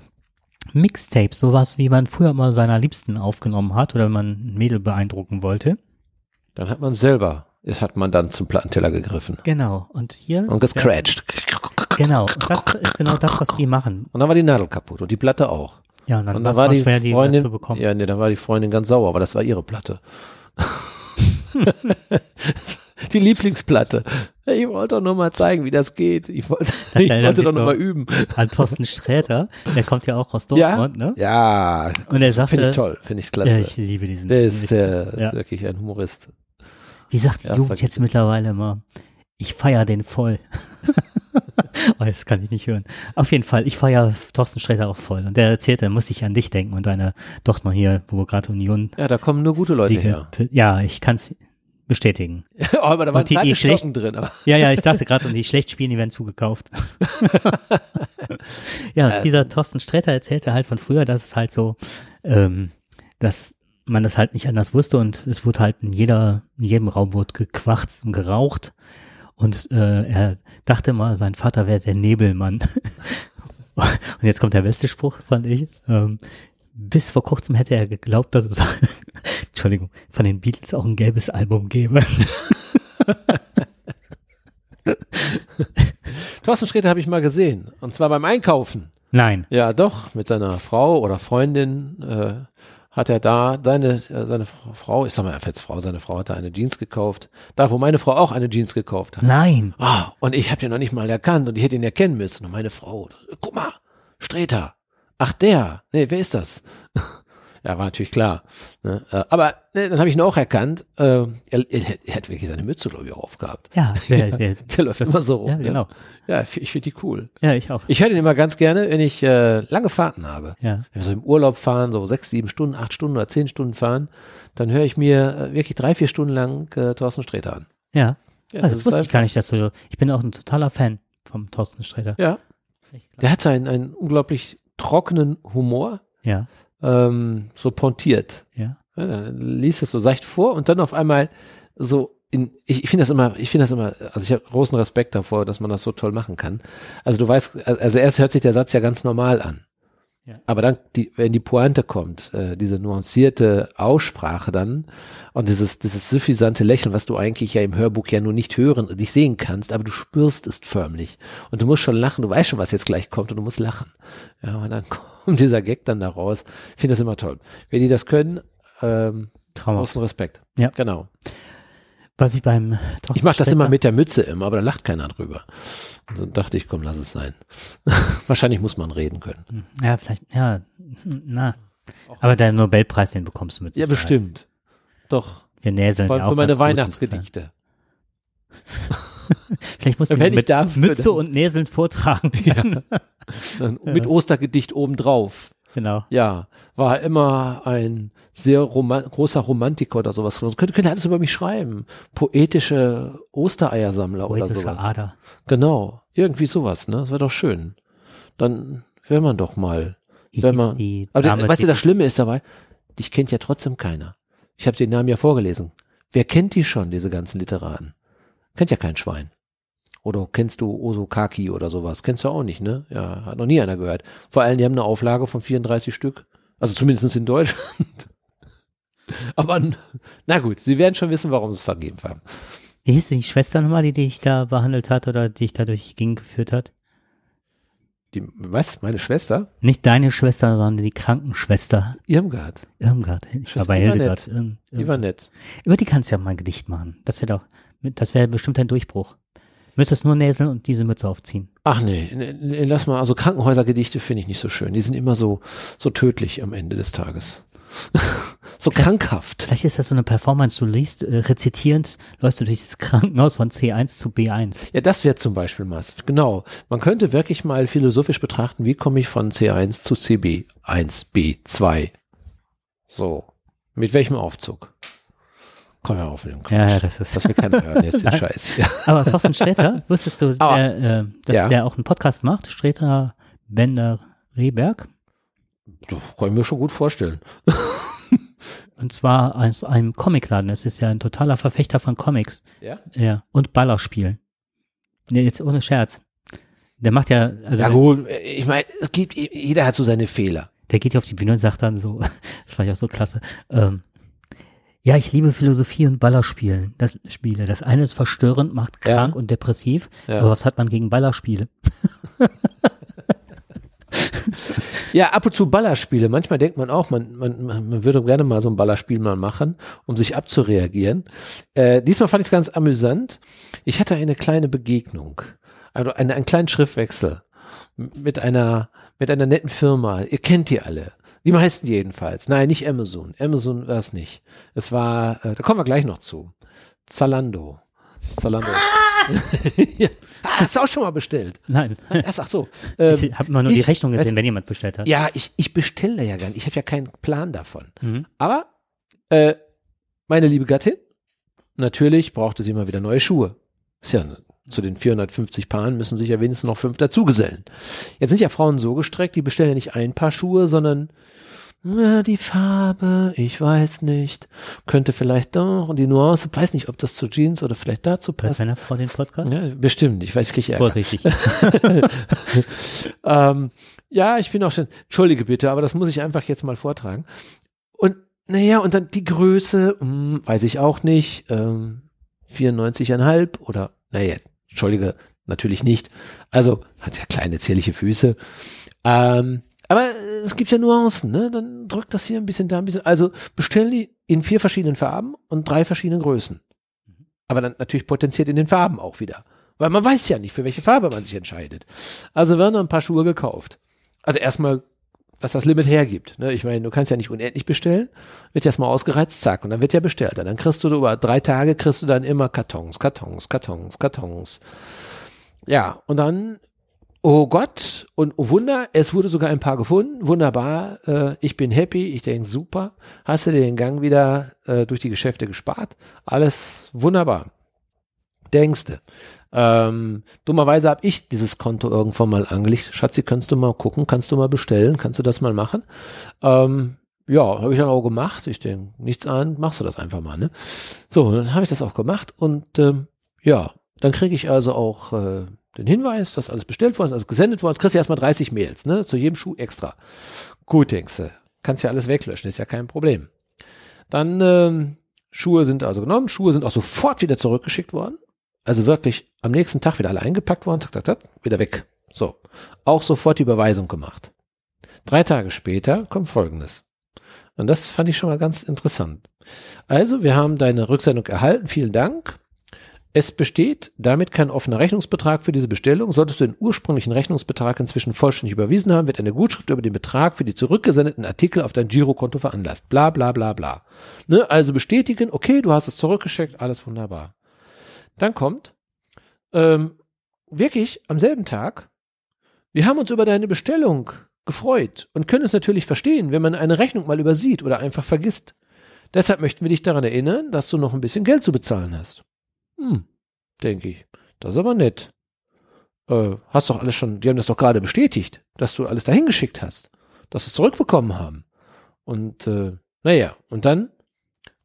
Mixtapes, sowas wie man früher immer seiner Liebsten aufgenommen hat oder wenn man ein Mädel beeindrucken wollte. Dann hat man selber, das hat man dann zum Plattenteller gegriffen Genau. Und hier. und gescratcht. Genau. Und das ist genau das, was die machen. Und dann war die Nadel kaputt und die Platte auch. Ja, und dann, Und war dann war die schwer, die Freundin, zu bekommen. ja, nee, dann war die Freundin ganz sauer, weil das war ihre Platte. die Lieblingsplatte. Ich wollte doch nur mal zeigen, wie das geht. Ich wollte, ich wollte doch nur mal üben. an Thorsten Sträter, der kommt ja auch aus Ja, Dortmund, ne? ja, Und er sagte, finde ich toll, finde ich klasse. Ja, ich liebe diesen. Der ist, äh, Ja. ist wirklich ein Humorist. Wie sagt die Ja, Jugend jetzt mittlerweile immer? Ich feier den voll. oh, das kann ich nicht hören. Auf jeden Fall, ich feier Thorsten Sträter auch voll. Und der erzählte, musste ich an dich denken und deine Tochter hier, wo wir gerade Union. Ja, da kommen nur gute Leute Siege- her. Ja, ich kann es bestätigen. Oh, aber da waren die- die schlecht- drin. Aber Ja, ja, ich dachte gerade, und die schlecht spielen, die werden zugekauft. ja, Ja, dieser Thorsten Sträter erzählte halt von früher, dass es halt so, ähm, dass man das halt nicht anders wusste und es wurde halt in jeder, in jedem Raum wurde gequarzt und geraucht und äh, er dachte mal, sein Vater wäre der Nebelmann. und jetzt kommt der beste Spruch, fand ich. Ähm, bis vor kurzem hätte er geglaubt, dass es, Entschuldigung, von den Beatles auch ein gelbes Album gäbe. Thorsten Sträter habe ich mal gesehen. Und zwar beim Einkaufen. Nein. Ja, doch, mit seiner Frau oder Freundin äh, hat er da seine, äh, seine Frau, ich sag mal, jetzt Frau, seine Frau hat da eine Jeans gekauft. Da, wo meine Frau auch eine Jeans gekauft hat. Nein. Ah, und ich habe den noch nicht mal erkannt und ich hätte ihn erkennen müssen. Und meine Frau, guck mal, Streter. Ach, der. Nee, wer ist das? ja, war natürlich klar. Ne? Äh, Aber ne, dann habe ich ihn auch erkannt. Äh, er, er, er hat wirklich seine Mütze, glaube ich, auch aufgehabt. Ja, der, der, Der läuft immer so rum. ja, ne? genau. Ja, ich, finde die cool. Ja, ich auch. Ich höre den immer ganz gerne, wenn ich äh, lange Fahrten habe. Ja. Wenn wir so im Urlaub fahren, so sechs, sieben Stunden, acht Stunden oder zehn Stunden fahren, dann höre ich mir äh, wirklich drei, vier Stunden lang äh, Thorsten Sträter an. Ja. Ja, Ah, das, ist wusste ich gar nicht, dass du. Ich bin auch ein totaler Fan vom Thorsten Sträter. Ja, der hat einen, einen unglaublich trockenen Humor, Ja, ähm, so pontiert. ja. Ja, dann liest es so seicht vor und dann auf einmal so in, ich, ich finde das immer, ich finde das immer, also ich habe großen Respekt davor, dass man das so toll machen kann. Also du weißt, also erst hört sich der Satz ja ganz normal an. Ja. Aber dann, die, wenn die Pointe kommt, äh, diese nuancierte Aussprache dann und dieses, dieses suffisante Lächeln, was du eigentlich ja im Hörbuch ja nur nicht hören, nicht sehen kannst, aber du spürst es förmlich. Und du musst schon lachen, du weißt schon, was jetzt gleich kommt und du musst lachen. Ja, und dann kommt dieser Gag dann da raus. Ich finde das immer toll. Wenn die das können, ähm, Traumhaft. großen Respekt. Ja. Genau. Was ich beim Thorsten Ich mache das immer mit der Mütze immer, aber da lacht keiner drüber. Und dann dachte ich, komm, lass es sein. Wahrscheinlich muss man reden können. Ja, vielleicht, ja, hm, na. Aber der Nobelpreis, den bekommst du mit Ja, bestimmt. Doch. Wir näseln Vor ja allem auch für meine Weihnachtsgedichte. Vielleicht musst du Wenn mit darf, Mütze und Näseln vortragen. Dann Mit Ostergedicht obendrauf. Genau. Ja, war immer ein sehr roman großer Romantiker oder sowas. Könnte, könnte alles über mich schreiben. Poetische Ostereiersammler oder Poetische sowas. Ader. Genau. Irgendwie sowas, ne? Das wäre doch schön. Dann wäre man doch mal. Wenn man- Aber Dame, weißt du, das Schlimme ist dabei, dich kennt ja trotzdem keiner. Ich habe den Namen ja vorgelesen. Wer kennt die schon, diese ganzen Literaten? Kennt ja kein Schwein. Oder kennst du Oso Kaki oder sowas? Kennst du auch nicht, ne? Ja, hat noch nie einer gehört. Vor allem, die haben eine Auflage von 34 Stück. Also zumindest in Deutschland. Aber na gut, sie werden schon wissen, warum sie es vergeben haben. Wie hieß die Schwester nochmal, die dich da behandelt hat oder die dich da durch die Gegend geführt hat? Die, was? Meine Schwester? Nicht deine Schwester, sondern die Krankenschwester. Irmgard. Irmgard. Ich war Schwester bei die war Hildegard. Die war nett. Über die kannst du ja mal ein Gedicht machen. Das wäre doch, das wäre bestimmt ein Durchbruch. Müsstest nur näseln und diese Mütze aufziehen. Ach nee, lass mal, also Krankenhäusergedichte finde ich nicht so schön. Die sind immer so, so tödlich am Ende des Tages. so krankhaft. Vielleicht ist das so eine Performance, du liest, äh, rezitierend, läufst du durch das Krankenhaus von C1 zu B1. Ja, das wäre zum Beispiel mal, genau. Man könnte wirklich mal philosophisch betrachten, wie komme ich von C1 zu CB1, B2. So. Mit welchem Aufzug? Komm ja auf mit dem Quatsch. Ja, ja, das ist. Das will keiner hören, jetzt den. Scheiß. Ja. Aber Thorsten Sträter, wusstest du, Aber- der, äh, dass Ja. der auch einen Podcast macht? Sträter Bender Rehberg. Doch, kann ich mir schon gut vorstellen. Und zwar aus einem Comicladen. Es ist ja ein totaler Verfechter von Comics. Ja? Ja. Und Ballerspielen. Nee, jetzt ohne Scherz. Der macht ja, also Ja gut, ich meine, es gibt, jeder hat so seine Fehler. der geht ja auf die Bühne und sagt dann so, das fand ich auch so klasse, ähm, ja, ich liebe Philosophie und Ballerspielen, das Spiele. Das eine ist verstörend, macht Ja. krank und depressiv, Ja. aber was hat man gegen Ballerspiele? Ja, ab und zu Ballerspiele. Manchmal denkt man auch, man, man, man würde gerne mal so ein Ballerspiel mal machen, um sich abzureagieren. Äh, diesmal fand ich es ganz amüsant. Ich hatte eine kleine Begegnung, also eine, einen kleinen Schriftwechsel mit einer, mit einer netten Firma. Ihr kennt die alle. Die meisten jedenfalls. Nein, nicht Amazon. Amazon war es nicht. Es war, äh, da kommen wir gleich noch zu. Zalando. Zalando. ja. ah, hast du auch schon mal bestellt? Nein, Ach, ach so. Ähm, ich habe immer nur die ich- Rechnung gesehen, weißt- wenn jemand bestellt hat. ja, ich, ich bestelle da ja gar nicht. Ich habe ja keinen Plan davon. Mhm. Aber äh, meine liebe Gattin, natürlich brauchte sie mal wieder neue Schuhe. Ist ja zu den 450 Paaren müssen sich ja wenigstens noch fünf dazugesellen. Jetzt sind ja Frauen so gestreckt, die bestellen ja nicht ein Paar Schuhe, sondern na, die Farbe, ich weiß nicht, könnte vielleicht doch und die Nuance, weiß nicht, ob das zu Jeans oder vielleicht dazu Hört passt. seine Frau den Podcast? Ja, bestimmt, ich weiß, ich kriege Ärger. Vorsichtig. ähm, ja, ich bin auch schon, entschuldige bitte, aber das muss ich einfach jetzt mal vortragen. Und naja, und dann die Größe, hm, weiß ich auch nicht, ähm, 94,5 oder, naja, entschuldige, natürlich nicht. Also, hat ja kleine, zierliche Füße. Ähm, aber es gibt ja Nuancen, ne? Dann drückt das hier ein bisschen da ein bisschen. Also bestellen die in vier verschiedenen Farben und drei verschiedenen Größen. Aber dann natürlich potenziert in den Farben auch wieder. Weil man weiß ja nicht, für welche Farbe man sich entscheidet. Also werden ein paar Schuhe gekauft. Also erstmal, was das Limit hergibt. Ne? Ich meine, du kannst ja nicht unendlich bestellen. Wird erstmal ausgereizt, zack, und dann wird ja bestellt. Und dann kriegst du über drei Tage kriegst du dann immer Kartons, Kartons, Kartons, Kartons. Ja, und dann, oh Gott, und oh Wunder, es wurde sogar ein paar gefunden. Wunderbar, äh, ich bin happy, ich denke, super. Hast du dir den Gang wieder äh, durch die Geschäfte gespart? Alles wunderbar. Denkste. Ähm, dummerweise habe ich dieses Konto irgendwann mal angelegt. Schatzi, kannst du mal gucken, kannst du mal bestellen, kannst du das mal machen? Ähm, ja, habe ich dann auch gemacht. Ich denke, nichts an, machst du das einfach mal, ne? So, dann habe ich das auch gemacht und ähm, ja, dann kriege ich also auch äh, den Hinweis, dass alles bestellt worden ist, also gesendet worden ist. Kriegst du erstmal 30 Mails, ne? Zu jedem Schuh extra. Gut, denkst du. Kannst ja alles weglöschen, ist ja kein Problem. Dann ähm, Schuhe sind also genommen, Schuhe sind auch sofort wieder zurückgeschickt worden. Also wirklich am nächsten Tag wieder alle eingepackt worden, zack, zack, zack, wieder weg. So. Auch sofort die Überweisung gemacht. Drei Tage später kommt Folgendes. Und das fand ich schon mal ganz interessant. Also, wir haben deine Rücksendung erhalten. Vielen Dank. Es besteht damit kein offener Rechnungsbetrag für diese Bestellung. Solltest du den ursprünglichen Rechnungsbetrag inzwischen vollständig überwiesen haben, wird eine Gutschrift über den Betrag für die zurückgesendeten Artikel auf dein Girokonto veranlasst. Bla bla bla bla. Ne? Also bestätigen, okay, du hast es zurückgeschickt, alles wunderbar. Dann kommt ähm, wirklich am selben Tag, wir haben uns über deine Bestellung gefreut und können es natürlich verstehen, wenn man eine Rechnung mal übersieht oder einfach vergisst. Deshalb möchten wir dich daran erinnern, dass du noch ein bisschen Geld zu bezahlen hast. Hm, denke ich. Das ist aber nett. Äh, hast doch alles schon, die haben das doch gerade bestätigt, dass du alles dahin geschickt hast, dass sie es zurückbekommen haben. Und äh, naja, und dann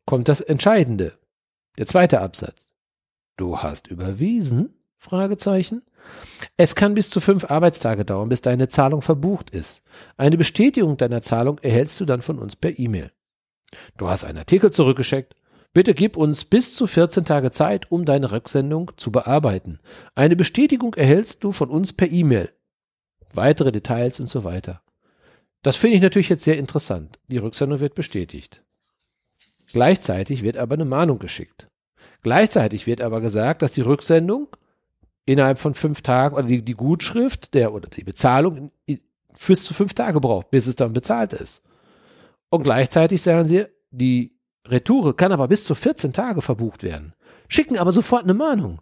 kommt das Entscheidende. Der zweite Absatz. Du hast überwiesen? Fragezeichen. Es kann bis zu fünf Arbeitstage dauern, bis deine Zahlung verbucht ist. Eine Bestätigung deiner Zahlung erhältst du dann von uns per E-Mail. Du hast einen Artikel zurückgeschickt. Bitte gib uns bis zu 14 Tage Zeit, um deine Rücksendung zu bearbeiten. Eine Bestätigung erhältst du von uns per E-Mail. Weitere Details und so weiter. Das finde ich natürlich jetzt sehr interessant. Die Rücksendung wird bestätigt. Gleichzeitig wird aber eine Mahnung geschickt. Gleichzeitig wird aber gesagt, dass die Rücksendung innerhalb von fünf Tagen oder die, die Gutschrift der oder die Bezahlung bis zu fünf Tage braucht, bis es dann bezahlt ist. Und gleichzeitig sagen sie, die Retoure kann aber bis zu 14 Tage verbucht werden. Schicken aber sofort eine Mahnung.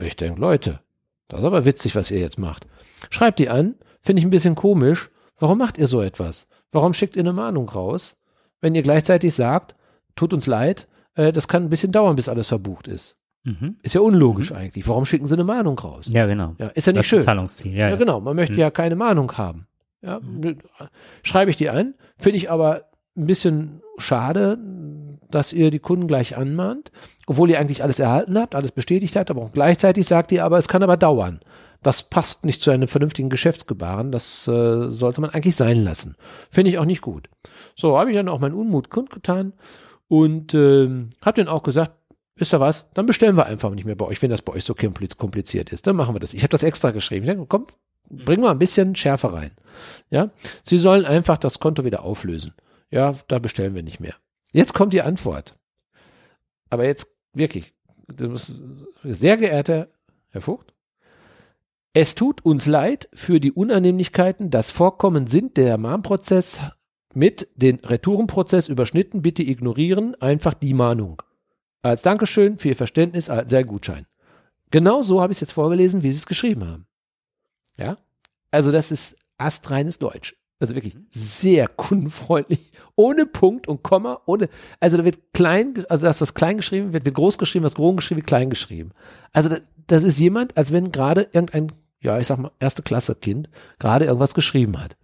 Ich denke, Leute, das ist aber witzig, was ihr jetzt macht. Schreibt die an, finde ich ein bisschen komisch. Warum macht ihr so etwas? Warum schickt ihr eine Mahnung raus, wenn ihr gleichzeitig sagt, tut uns leid, äh, das kann ein bisschen dauern, bis alles verbucht ist? Mhm. Ist ja unlogisch eigentlich. Warum schicken sie eine Mahnung raus? Ja, genau. Ja, ist ja nicht das schön. Zahlungsziel, ja, Ja, ja. genau. Man möchte Mhm. ja keine Mahnung haben. Ja, schreibe ich die an, finde ich aber ein bisschen schade, dass ihr die Kunden gleich anmahnt, obwohl ihr eigentlich alles erhalten habt, alles bestätigt habt, aber auch gleichzeitig sagt ihr, aber es kann aber dauern. Das passt nicht zu einem vernünftigen Geschäftsgebaren. Das äh, sollte man eigentlich sein lassen. Finde ich auch nicht gut. So habe ich dann auch meinen Unmut kundgetan und ähm, habe dann auch gesagt, wisst ihr was, dann bestellen wir einfach nicht mehr bei euch, wenn das bei euch so kompliz- kompliziert ist. Dann machen wir das. Ich habe das extra geschrieben. Ich dachte, komm, bringen wir ein bisschen Schärfe rein. Ja, sie sollen einfach das Konto wieder auflösen. Ja, da bestellen wir nicht mehr. Jetzt kommt die Antwort. Aber jetzt wirklich, sehr geehrter Herr Vogt, es tut uns leid für die Unannehmlichkeiten, das Vorkommen sind der Mahnprozess mit den Retourenprozess überschnitten. Bitte ignorieren einfach die Mahnung. Als Dankeschön für Ihr Verständnis, als sehr Gutschein. Genau so habe ich es jetzt vorgelesen, wie Sie es geschrieben haben. Ja? Also das ist astreines Deutsch. Also wirklich sehr kundenfreundlich, ohne Punkt und Komma, ohne, also da wird klein, also das, was klein geschrieben wird, wird groß geschrieben, was groß geschrieben wird, klein geschrieben. Also das, das ist jemand, als wenn gerade irgendein, ja, ich sag mal, erste Klasse Kind gerade irgendwas geschrieben hat.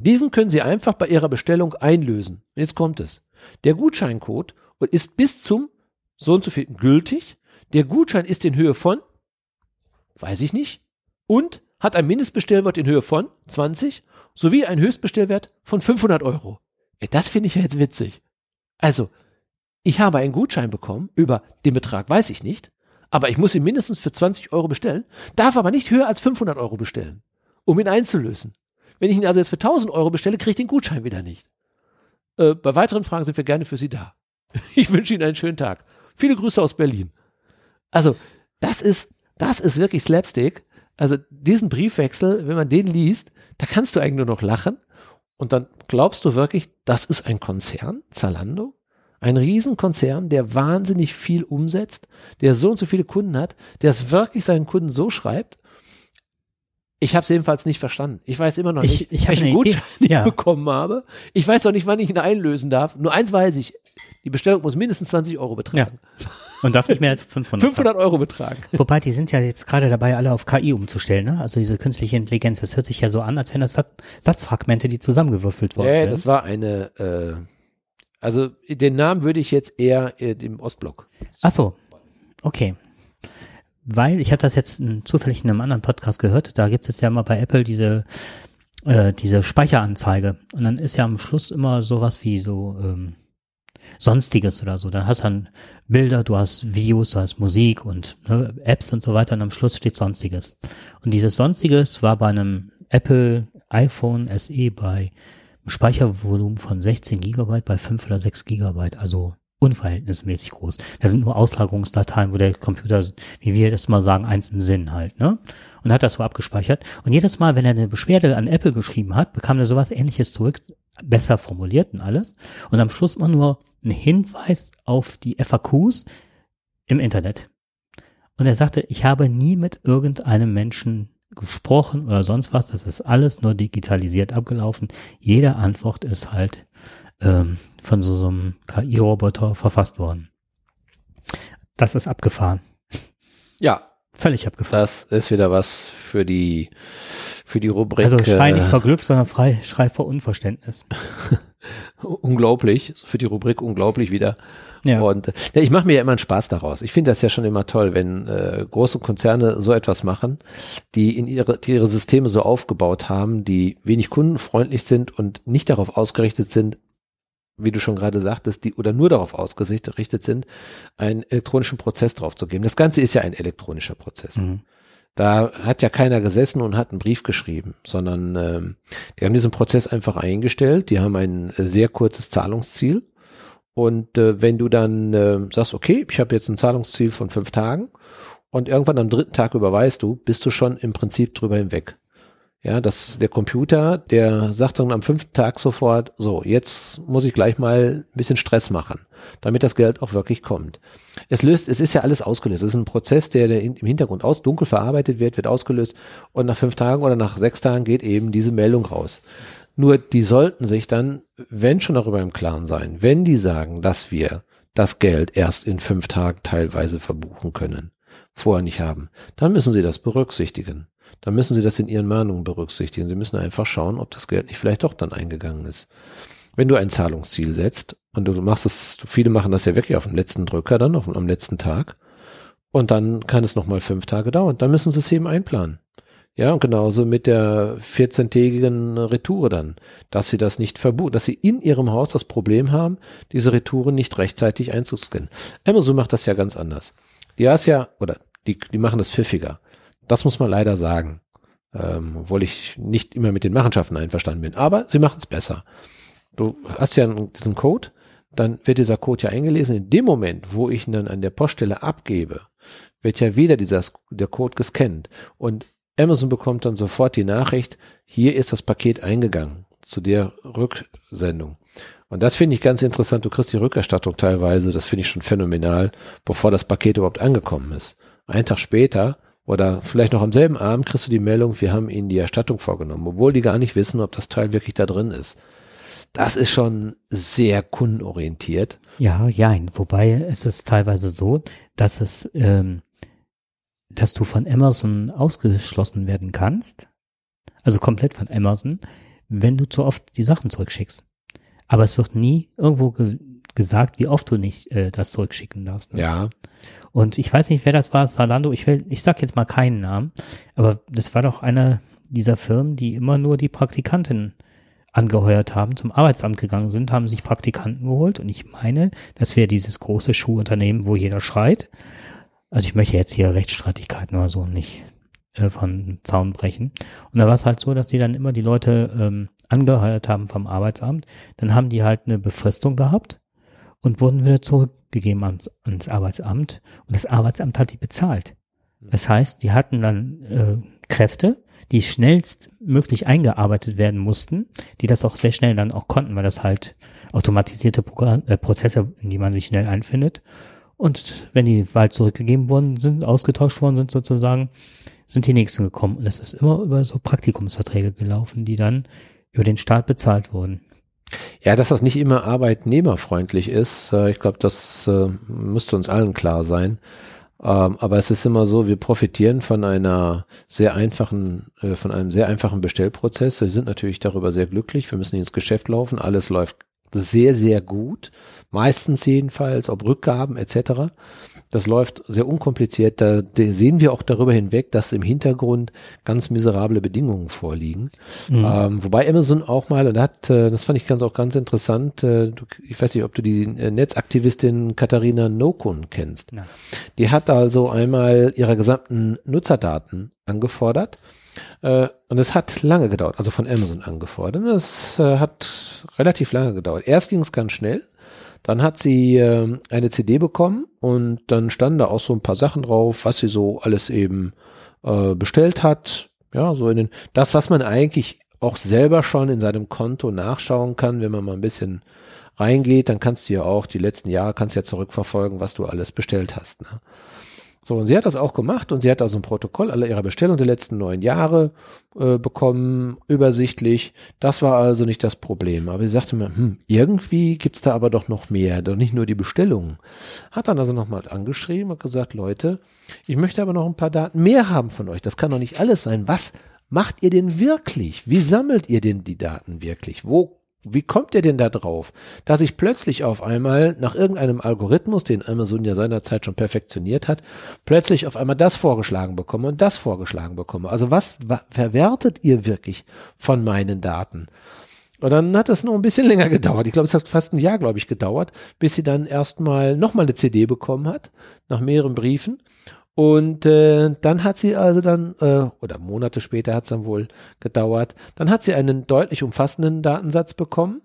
Diesen können Sie einfach bei Ihrer Bestellung einlösen. Jetzt kommt es. Der Gutscheincode ist bis zum so und so viel gültig. Der Gutschein ist in Höhe von, weiß ich nicht, und hat ein Mindestbestellwert in Höhe von 20 sowie einen Höchstbestellwert von 500 Euro. Das finde ich ja jetzt witzig. Also, ich habe einen Gutschein bekommen, über den Betrag weiß ich nicht, aber ich muss ihn mindestens für 20 Euro bestellen, darf aber nicht höher als 500 Euro bestellen, um ihn einzulösen. Wenn ich ihn also jetzt für 1000 Euro bestelle, kriege ich den Gutschein wieder nicht. Äh, bei weiteren Fragen sind wir gerne für Sie da. Ich wünsche Ihnen einen schönen Tag. Viele Grüße aus Berlin. Also, das ist, das ist wirklich Slapstick. Also, diesen Briefwechsel, wenn man den liest, da kannst du eigentlich nur noch lachen. Und dann glaubst du wirklich, das ist ein Konzern, Zalando? Ein Riesenkonzern, der wahnsinnig viel umsetzt, der so und so viele Kunden hat, der es wirklich seinen Kunden so schreibt. Ich habe es jedenfalls nicht verstanden. Ich weiß immer noch Ich- nicht, ich hab welchen eine Idee. Gutschein ich Ja. bekommen habe. Ich weiß auch nicht, wann ich ihn einlösen darf. Nur eins weiß ich, die Bestellung muss mindestens 20 Euro betragen. Und darf nicht mehr als 500. 500 Euro betragen. Wobei, die sind ja jetzt gerade dabei, alle auf KI umzustellen, ne? Also diese künstliche Intelligenz, das hört sich ja so an, als wären das Sat Satzfragmente, die zusammengewürfelt worden Ja, wären. das war eine, äh, also den Namen würde ich jetzt eher äh, dem Ostblock. Ach so, okay. Weil, ich habe das jetzt zufällig in einem anderen Podcast gehört, da gibt es ja mal bei Apple diese, äh, diese Speicheranzeige. Und dann ist ja am Schluss immer sowas wie so ähm, Sonstiges oder so. Dann hast du dann Bilder, du hast Videos, du hast Musik und ne, Apps und so weiter und am Schluss steht Sonstiges. Und dieses Sonstiges war bei einem Apple iPhone SE bei einem Speichervolumen von 16 Gigabyte bei 5 oder 6 Gigabyte, also unverhältnismäßig groß. Das sind nur Auslagerungsdateien, wo der Computer, wie wir das mal sagen, eins im Sinn halt, ne? Und hat das so abgespeichert. Und jedes Mal, wenn er eine Beschwerde an Apple geschrieben hat, bekam er sowas ähnliches zurück, besser formuliert und alles. Und am Schluss immer nur ein Hinweis auf die FAQs im Internet. Und er sagte, ich habe nie mit irgendeinem Menschen gesprochen oder sonst was. Das ist alles nur digitalisiert abgelaufen. Jede Antwort ist halt ähm, von so, so einem KI-Roboter verfasst worden. Das ist abgefahren. Ja, Völlig abgefahren. das ist wieder was für die, für die Rubrik. Also schrei nicht äh, vor Glück, sondern frei, schrei vor Unverständnis. unglaublich, für die Rubrik unglaublich wieder. Ja. Und äh, ja, ich mache mir ja immer einen Spaß daraus. Ich finde das ja schon immer toll, wenn äh, große Konzerne so etwas machen, die in ihre, die ihre Systeme so aufgebaut haben, die wenig kundenfreundlich sind und nicht darauf ausgerichtet sind, wie du schon gerade sagtest, die oder nur darauf ausgerichtet sind, einen elektronischen Prozess drauf zu geben. Das Ganze ist ja ein elektronischer Prozess. Mhm. Da hat ja keiner gesessen und hat einen Brief geschrieben, sondern ähm, die haben diesen Prozess einfach eingestellt. Die haben ein äh, sehr kurzes Zahlungsziel. Und äh, wenn du dann äh, sagst, okay, ich habe jetzt ein Zahlungsziel von fünf Tagen und irgendwann am dritten Tag überweist du, bist du schon im Prinzip drüber hinweg. Ja, das, der Computer, der sagt dann am fünften Tag sofort, so, jetzt muss ich gleich mal ein bisschen Stress machen, damit das Geld auch wirklich kommt. Es löst, es ist ja alles ausgelöst. Es ist ein Prozess, der, der im Hintergrund aus, dunkel verarbeitet wird, wird ausgelöst und nach fünf Tagen oder nach sechs Tagen geht eben diese Meldung raus. Nur die sollten sich dann, wenn schon darüber im Klaren sein, wenn die sagen, dass wir das Geld erst in fünf Tagen teilweise verbuchen können, vorher nicht haben, dann müssen sie das berücksichtigen dann müssen Sie das in Ihren Mahnungen berücksichtigen. Sie müssen einfach schauen, ob das Geld nicht vielleicht doch dann eingegangen ist. Wenn du ein Zahlungsziel setzt und du machst es, viele machen das ja wirklich auf dem letzten Drücker dann, auf, am letzten Tag, und dann kann es nochmal fünf Tage dauern. Dann müssen Sie es eben einplanen. Ja, und genauso mit der 14-tägigen Retour dann, dass Sie das nicht verbuchen, dass Sie in Ihrem Haus das Problem haben, diese Retouren nicht rechtzeitig einzuscannen. Amazon macht das ja ganz anders. Die hast ja, oder die, die machen das pfiffiger. Das muss man leider sagen. Ähm, obwohl ich nicht immer mit den Machenschaften einverstanden bin. Aber sie machen es besser. Du hast ja diesen Code, dann wird dieser Code ja eingelesen. In dem Moment, wo ich ihn dann an der Poststelle abgebe, wird ja wieder dieser, der Code gescannt. Und Amazon bekommt dann sofort die Nachricht, hier ist das Paket eingegangen zu der Rücksendung. Und das finde ich ganz interessant. Du kriegst die Rückerstattung teilweise, das finde ich schon phänomenal, bevor das Paket überhaupt angekommen ist. Ein Tag später oder vielleicht noch am selben Abend kriegst du die Meldung, wir haben ihnen die Erstattung vorgenommen, obwohl die gar nicht wissen, ob das Teil wirklich da drin ist. Das ist schon sehr kundenorientiert. Ja, ja, wobei es ist teilweise so, dass es, ähm, dass du von Amazon ausgeschlossen werden kannst, also komplett von Amazon, wenn du zu oft die Sachen zurückschickst. Aber es wird nie irgendwo ge gesagt, wie oft du nicht äh, das zurückschicken darfst. Ne? Ja. Und ich weiß nicht, wer das war, Salando. Ich will, ich sag jetzt mal keinen Namen, aber das war doch einer dieser Firmen, die immer nur die Praktikanten angeheuert haben, zum Arbeitsamt gegangen sind, haben sich Praktikanten geholt. Und ich meine, das wäre dieses große Schuhunternehmen, wo jeder schreit. Also ich möchte jetzt hier Rechtsstreitigkeiten oder so nicht äh, von Zaun brechen. Und da war es halt so, dass die dann immer die Leute ähm, angeheuert haben vom Arbeitsamt. Dann haben die halt eine Befristung gehabt und wurden wieder zurückgegeben ans, ans Arbeitsamt und das Arbeitsamt hat die bezahlt. Das heißt, die hatten dann äh, Kräfte, die schnellstmöglich eingearbeitet werden mussten, die das auch sehr schnell dann auch konnten, weil das halt automatisierte Programm, äh, Prozesse, in die man sich schnell einfindet. Und wenn die bald zurückgegeben worden sind, ausgetauscht worden sind sozusagen, sind die nächsten gekommen. Und es ist immer über so Praktikumsverträge gelaufen, die dann über den Staat bezahlt wurden. Ja, dass das nicht immer arbeitnehmerfreundlich ist, äh, ich glaube, das äh, müsste uns allen klar sein. Ähm, aber es ist immer so, wir profitieren von einer sehr einfachen, äh, von einem sehr einfachen Bestellprozess. Wir sind natürlich darüber sehr glücklich. Wir müssen ins Geschäft laufen. Alles läuft sehr, sehr gut. Meistens jedenfalls, ob Rückgaben etc. Das läuft sehr unkompliziert. Da sehen wir auch darüber hinweg, dass im Hintergrund ganz miserable Bedingungen vorliegen. Mhm. Ähm, wobei Amazon auch mal, und hat, äh, das fand ich ganz auch ganz interessant, äh, ich weiß nicht, ob du die äh, Netzaktivistin Katharina Nokun kennst. Ja. Die hat also einmal ihre gesamten Nutzerdaten angefordert. Äh, und es hat lange gedauert, also von Amazon angefordert. Es äh, hat relativ lange gedauert. Erst ging es ganz schnell. Dann hat sie äh, eine CD bekommen und dann standen da auch so ein paar Sachen drauf, was sie so alles eben bestellt hat. Ja, so in den, das, was man eigentlich auch selber schon in seinem Konto nachschauen kann, wenn man mal ein bisschen reingeht, dann kannst du ja auch die letzten Jahre, kannst ja zurückverfolgen, was du alles bestellt hast. Ne? So, und sie hat das auch gemacht und sie hat also ein Protokoll aller ihrer Bestellungen der letzten neun Jahre äh, bekommen, übersichtlich. Das war also nicht das Problem. Aber sie sagte mir, hm, irgendwie gibt's da aber doch noch mehr, doch nicht nur die Bestellungen. Hat dann also nochmal angeschrieben und gesagt, Leute, ich möchte aber noch ein paar Daten mehr haben von euch. Das kann doch nicht alles sein. Was macht ihr denn wirklich? Wie sammelt ihr denn die Daten wirklich? Wo wie kommt ihr denn da drauf, dass ich plötzlich auf einmal nach irgendeinem Algorithmus, den Amazon ja seinerzeit schon perfektioniert hat, plötzlich auf einmal das vorgeschlagen bekomme und das vorgeschlagen bekomme? Also was verwertet ihr wirklich von meinen Daten? Und dann hat es noch ein bisschen länger gedauert. Ich glaube, es hat fast ein Jahr, glaube ich, gedauert, bis sie dann erstmal nochmal eine CD bekommen hat, nach mehreren Briefen. Und äh, dann hat sie also dann, äh, oder Monate später hat es dann wohl gedauert, dann hat sie einen deutlich umfassenden Datensatz bekommen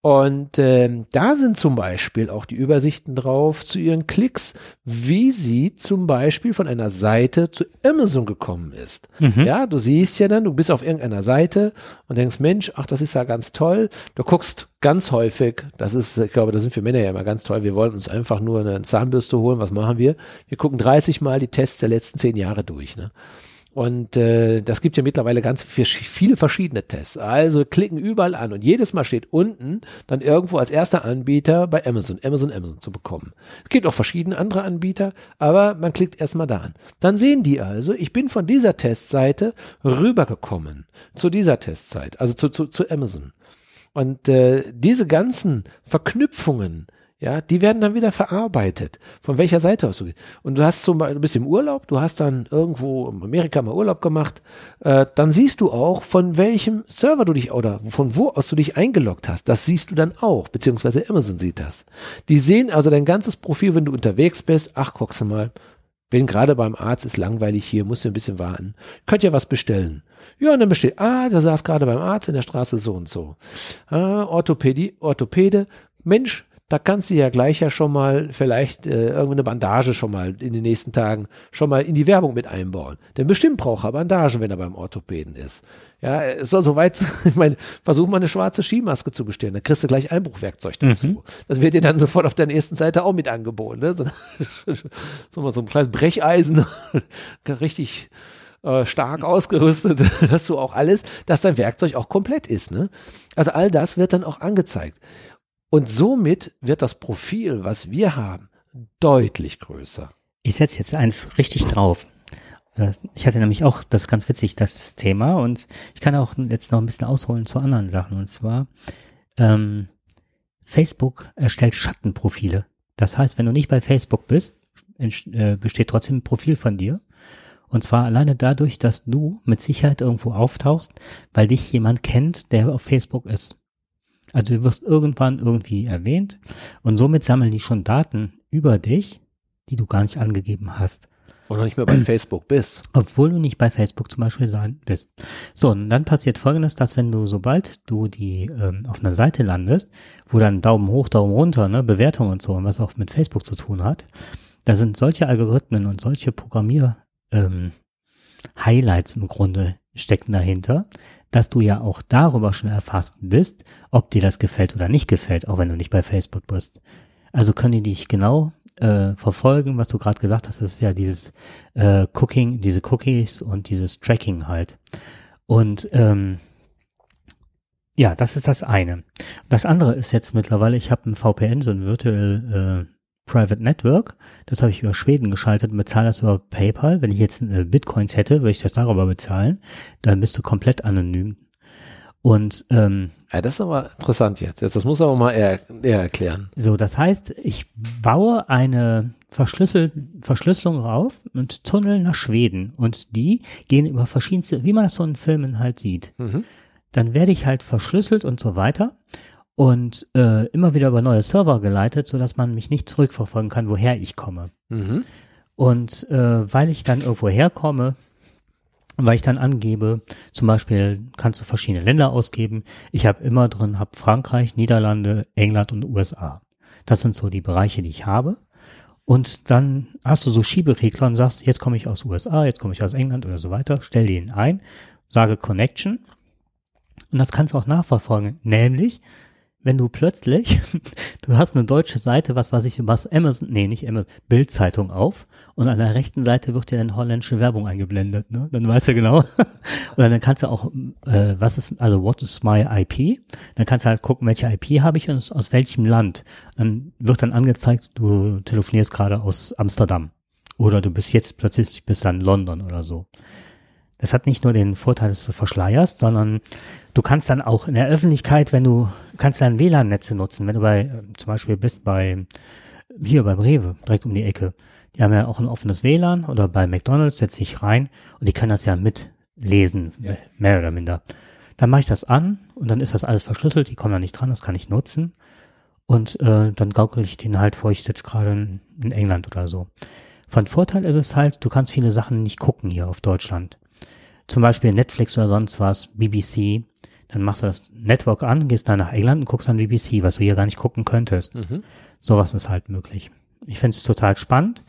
Und ähm, da sind zum Beispiel auch die Übersichten drauf zu ihren Klicks, wie sie zum Beispiel von einer Seite zu Amazon gekommen ist. Mhm. Ja, du siehst ja dann, du bist auf irgendeiner Seite und denkst, Mensch, ach, das ist ja ganz toll. Du guckst ganz häufig, das ist, ich glaube, das sind für Männer ja immer ganz toll. Wir wollen uns einfach nur eine Zahnbürste holen. Was machen wir? Wir gucken 30 Mal die Tests der letzten zehn Jahre durch. Ne? Und äh, das gibt ja mittlerweile ganz viel- viele verschiedene Tests. Also klicken überall an und jedes Mal steht unten dann irgendwo als erster Anbieter bei Amazon, Amazon, Amazon zu bekommen. Es gibt auch verschiedene andere Anbieter, aber man klickt erstmal da an. Dann sehen die also, ich bin von dieser Testseite rübergekommen zu dieser Testseite, also zu, zu, zu Amazon. Und äh, diese ganzen Verknüpfungen, ja, die werden dann wieder verarbeitet. Von welcher Seite aus du gehst. Und du hast zum Beispiel, du bist im Urlaub, du hast dann irgendwo in Amerika mal Urlaub gemacht, äh, dann siehst du auch, von welchem Server du dich oder von wo aus du dich eingeloggt hast. Das siehst du dann auch, beziehungsweise Amazon sieht das. Die sehen also dein ganzes Profil, wenn du unterwegs bist. Ach, guckst du mal. Bin gerade beim Arzt, ist langweilig hier, musst du ein bisschen warten. Könnt ja was bestellen. Ja, und dann besteht, ah, der saß gerade beim Arzt in der Straße so und so. Ah, Orthopädie, Orthopäde, Mensch, da kannst du ja gleich ja schon mal vielleicht äh, irgendeine Bandage schon mal in den nächsten Tagen schon mal in die Werbung mit einbauen. Denn bestimmt braucht er Bandagen, wenn er beim Orthopäden ist. Ja, es soll soweit, ich meine, versuch mal eine schwarze Skimaske zu bestellen, dann kriegst du gleich Einbruchwerkzeug dazu. Das wird dir dann sofort auf der nächsten Seite auch mit angeboten. Ne? So, so, mal so ein kleines Brecheisen, richtig äh, stark ausgerüstet, hast du auch alles, dass dein Werkzeug auch komplett ist. Ne? Also all das wird dann auch angezeigt. Und somit wird das Profil, was wir haben, deutlich größer. Ich setze jetzt eins richtig drauf. Äh, Ich hatte nämlich auch, das ist ganz witzig, das Thema und ich kann auch jetzt noch ein bisschen ausholen zu anderen Sachen und zwar ähm, Facebook erstellt Schattenprofile. Das heißt, wenn du nicht bei Facebook bist, äh, besteht trotzdem ein Profil von dir. Und zwar alleine dadurch, dass du mit Sicherheit irgendwo auftauchst, weil dich jemand kennt, der auf Facebook ist. Also du wirst irgendwann irgendwie erwähnt und somit sammeln die schon Daten über dich, die du gar nicht angegeben hast. Und noch nicht mehr bei Facebook bist. Obwohl du nicht bei Facebook zum Beispiel sein bist. So, und dann passiert folgendes, dass wenn du, sobald du die ähm, auf einer Seite landest, wo dann Daumen hoch, Daumen runter, ne, Bewertung und so, und was auch mit Facebook zu tun hat, da sind solche Algorithmen und solche Programmier ähm, Highlights im Grunde stecken dahinter, dass du ja auch darüber schon erfasst bist, ob dir das gefällt oder nicht gefällt, auch wenn du nicht bei Facebook bist. Also können die dich genau äh, verfolgen, was du gerade gesagt hast. Das ist ja dieses äh, Cooking, diese Cookies und dieses Tracking halt. Und ähm, ja, das ist das eine. Das andere ist jetzt mittlerweile, ich habe ein VPN, so ein Virtual äh, Private Network. Das habe ich über Schweden geschaltet und bezahle das über PayPal. Wenn ich jetzt äh, Bitcoins hätte, würde ich das darüber bezahlen. Dann bist du komplett anonym. Und ähm, Ja, das ist aber interessant jetzt. jetzt das muss aber mal eher, eher erklären. so, das heißt, ich baue eine Verschlüssel Verschlüsselung rauf und Tunnel nach Schweden und die gehen über verschiedenste, wie man das so in Filmen halt sieht. Mhm. Dann werde ich halt verschlüsselt und so weiter und äh, immer wieder über neue Server geleitet, sodass man mich nicht zurückverfolgen kann, woher ich komme. Mhm. Und äh, weil ich dann irgendwo herkomme, weil ich dann angebe, zum Beispiel kannst du verschiedene Länder ausgeben. Ich habe immer drin, habe Frankreich, Niederlande, England und USA. Das sind so die Bereiche, die ich habe. Und dann hast du so Schieberegler und sagst, jetzt komme ich aus USA, jetzt komme ich aus England oder so weiter, stell den ein, sage Connection. Und das kannst du auch nachverfolgen. Nämlich, wenn du plötzlich, du hast eine deutsche Seite, was weiß ich, machst Amazon, nee, nicht Amazon, Bildzeitung auf und an der rechten Seite wird dir dann holländische Werbung eingeblendet, ne? Dann weißt du genau. Oder dann kannst du auch, äh, was ist, also what is my IP? Dann kannst du halt gucken, welche IP habe ich und aus, welchem Land. Dann wird dann angezeigt, du telefonierst gerade aus Amsterdam. Oder du bist jetzt plötzlich bis dann London oder so. Das hat nicht nur den Vorteil, dass du verschleierst, sondern du kannst dann auch in der Öffentlichkeit, wenn du, kannst dann WLAN-Netze nutzen, wenn du bei, zum Beispiel bist bei, hier beim Rewe, direkt um die Ecke. Die haben ja auch ein offenes WLAN oder bei McDonalds setze ich rein und die können das ja mitlesen, mehr oder minder. Dann mache ich das an und dann ist das alles verschlüsselt, die kommen da nicht dran, das kann ich nutzen. Und äh, dann gaukel ich den halt vor, ich sitze gerade in, in England oder so. Von Vorteil ist es halt, du kannst viele Sachen nicht gucken hier auf Deutschland zum Beispiel Netflix oder sonst was, BBC, Dann machst du das Network an, gehst dann nach England und guckst dann BBC, was du hier gar nicht gucken könntest. Mhm. Sowas ist halt möglich. Ich finde es total spannend,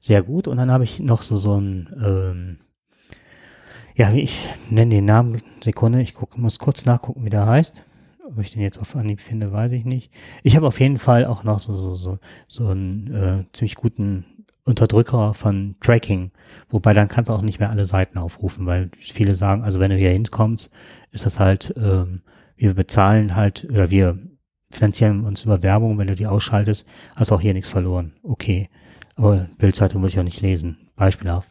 sehr gut. Und dann habe ich noch so so ein, ähm, ja, wie ich nenne den Namen, Sekunde, ich guck, muss kurz nachgucken, wie der heißt. Ob ich den jetzt auf Anhieb finde, weiß ich nicht. Ich habe auf jeden Fall auch noch so, so, so, so einen äh, ziemlich guten Unterdrücker von Tracking, wobei dann kannst du auch nicht mehr alle Seiten aufrufen, weil viele sagen, also wenn du hier hinkommst, ist das halt, ähm, wir bezahlen halt, oder wir finanzieren uns über Werbung, wenn du die ausschaltest, hast auch hier nichts verloren. Okay. Aber Bildzeitung würde ich auch nicht lesen. Beispielhaft.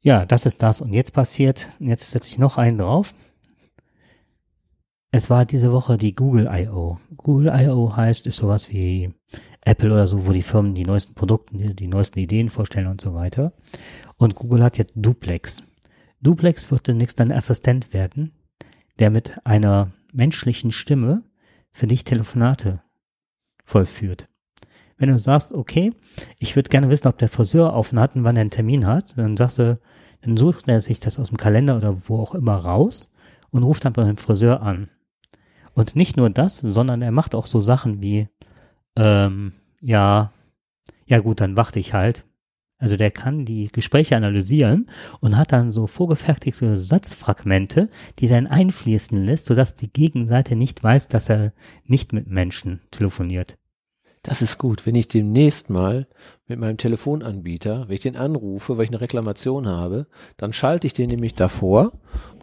Ja, das ist das. Und jetzt passiert, jetzt setze ich noch einen drauf. Es war diese Woche die Google I.O. Google I.O. heißt, ist sowas wie Apple oder so, wo die Firmen die neuesten Produkte, die, die neuesten Ideen vorstellen und so weiter. Und Google hat jetzt Duplex. Duplex wird demnächst ein Assistent werden, der mit einer menschlichen Stimme für dich Telefonate vollführt. Wenn du sagst, okay, ich würde gerne wissen, ob der Friseur offen hat und wann er einen Termin hat, dann sagst du, dann sucht er sich das aus dem Kalender oder wo auch immer raus und ruft dann bei dem Friseur an. Und nicht nur das, sondern er macht auch so Sachen wie, ähm, ja, ja gut, dann warte ich halt. Also der kann die Gespräche analysieren und hat dann so vorgefertigte Satzfragmente, die dann einfließen lässt, sodass die Gegenseite nicht weiß, dass er nicht mit Menschen telefoniert. Das ist gut, wenn ich demnächst mal mit meinem Telefonanbieter, wenn ich den anrufe, weil ich eine Reklamation habe, dann schalte ich den nämlich davor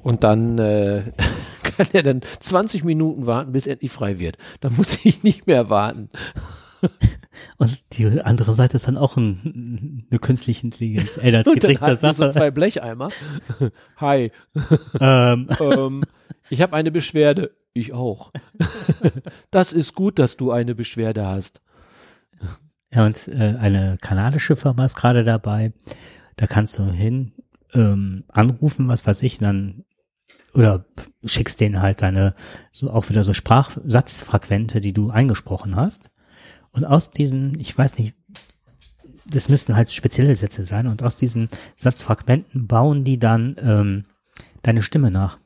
und dann äh, kann er dann 20 Minuten warten, bis er endlich frei wird. Dann muss ich nicht mehr warten. Und die andere Seite ist dann auch ein, eine künstliche Intelligenz. Ey, das geht richtig sie so Sache. zwei Blecheimer. Hi, ähm, ähm, ich habe eine Beschwerde. Ich auch. das ist gut, dass du eine Beschwerde hast. Ja, und äh, eine kanadische Firma ist gerade dabei. Da kannst du hin ähm, anrufen, was weiß ich, dann oder schickst denen halt deine so auch wieder so Sprachsatzfragmente, die du eingesprochen hast. Und aus diesen, ich weiß nicht, das müssten halt spezielle Sätze sein. Und aus diesen Satzfragmenten bauen die dann ähm, deine Stimme nach.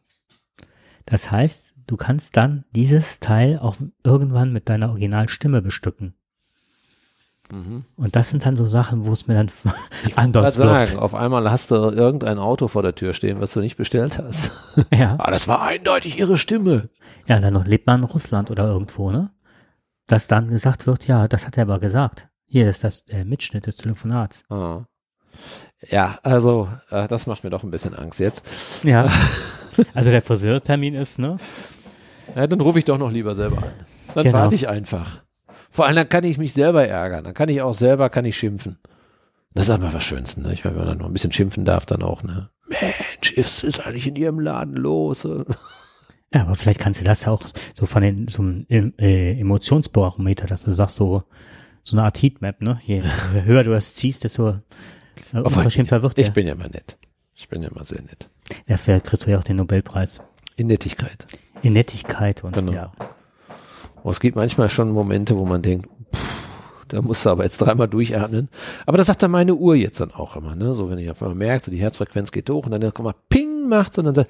Das heißt, du kannst dann dieses Teil auch irgendwann mit deiner Originalstimme bestücken. Und das sind dann so Sachen, wo es mir dann Ich anders wird. sagen, auf einmal hast du irgendein Auto vor der Tür stehen, was du nicht bestellt hast. Ja. ah, das war eindeutig ihre Stimme. ja, dann noch lebt man in Russland oder irgendwo, ne? Dass dann gesagt wird, ja, das hat er aber gesagt. Hier ist das der Mitschnitt des Telefonats. Ah. Ja, also äh, das macht mir doch ein bisschen Angst jetzt. Ja. Also der Friseurtermin ist, ne? Ja, dann rufe ich doch noch lieber selber an. Dann Genau. warte ich einfach. Vor allem dann kann ich mich selber ärgern. Dann kann ich auch selber, kann ich schimpfen. Das ist einfach was Schönsten, ne? Ich meine, wenn man dann noch ein bisschen schimpfen darf, dann auch, ne? Mensch, was ist eigentlich in ihrem Laden los? Ja, aber vielleicht kannst du das auch so von den, so einem äh, Emotionsbarometer, dass du sagst, so, so eine Art Heatmap, ne? Je höher du das ziehst, desto äh, unverschämter wird Ich der. bin ja immer nett. Ich bin ja immer sehr nett. Dafür kriegst du ja auch den Nobelpreis. In Nettigkeit. In Nettigkeit und Genau. ja. Oh, es gibt manchmal schon Momente, wo man denkt, pff, da musst du aber jetzt dreimal durchatmen. Aber das sagt dann meine Uhr jetzt dann auch immer, ne? So, wenn ich auf einmal merke, so die Herzfrequenz geht hoch und dann kommt mal Ping macht und dann sagt,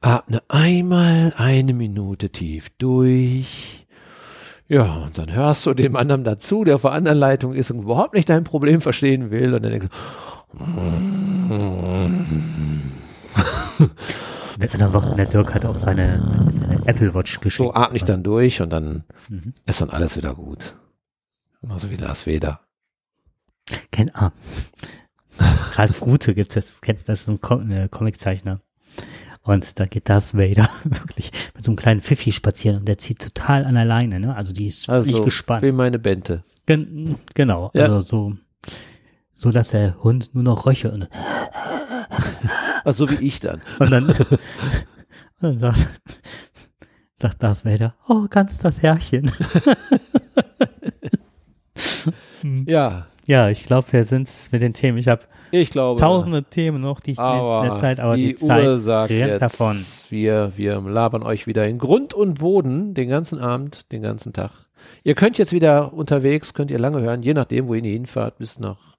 atme einmal eine Minute tief durch. Ja, und dann hörst du dem anderen dazu, der auf der anderen Leitung ist und überhaupt nicht dein Problem verstehen will. Und dann denkst Der, dann wird der Dirk hat auch seine, seine Apple Watch geschickt. so atme ich dann durch und dann Mhm. ist dann alles wieder gut. Genauso wie Lars Weder. Kennt, ah. Ralf Rute gibt's das, kennst, das ist ein Com äh, Comiczeichner. Und da geht das Vader wirklich mit so einem kleinen Pfiffi spazieren und der zieht total an der Leine, ne? Also die ist Also, gespannt. wie meine Bente. Gen genau, Ja. also so, so dass der Hund nur noch röche und, Also so wie ich dann. und dann, und dann sagt, sagt Darth Vader, oh, ganz das Herrchen. Ja, Ja, ich glaube, wir sind mit den Themen. Ich habe tausende Themen noch, die ich aber in der Zeit, aber die, die, Zeit Uhr sagt jetzt, davon. Wir, wir labern euch wieder in Grund und Boden den ganzen Abend, den ganzen Tag. Ihr könnt jetzt wieder unterwegs, könnt ihr lange hören, je nachdem, wohin ihr hinfahrt, bis nach,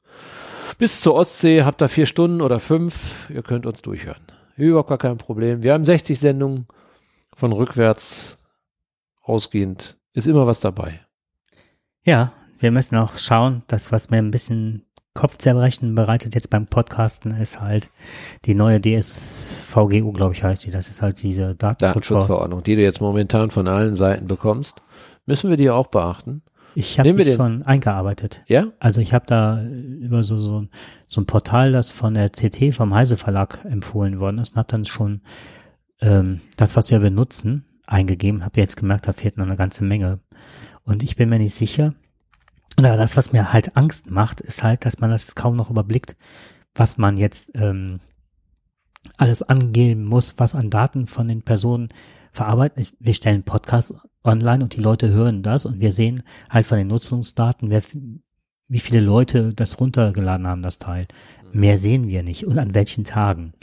bis zur Ostsee, habt da vier Stunden oder fünf, ihr könnt uns durchhören. Überhaupt gar kein Problem. Wir haben 60 Sendungen, von rückwärts ausgehend ist immer was dabei. Ja, wir müssen auch schauen, dass was mir ein bisschen Kopfzerbrechen bereitet jetzt beim Podcasten ist halt die neue DSVGU, glaube ich, heißt die. Das ist halt diese Datenschutzverordnung. Datenschutzverordnung, die du jetzt momentan von allen Seiten bekommst. Müssen wir die auch beachten? Ich habe die schon eingearbeitet. Ja? Also ich habe da über so, so, so ein Portal, das von der CT vom Heise Verlag empfohlen worden ist und habe dann schon ähm, das, was wir benutzen, eingegeben. Habe jetzt gemerkt, da fehlt noch eine ganze Menge. Und ich bin mir nicht sicher. Oder das, was mir halt Angst macht, ist halt, dass man das kaum noch überblickt, was man jetzt ähm, alles angeben muss, was an Daten von den Personen verarbeitet. Wir stellen Podcasts online und die Leute hören das und wir sehen halt von den Nutzungsdaten, wer, wie viele Leute das runtergeladen haben, das Teil. Mehr sehen wir nicht und an welchen Tagen.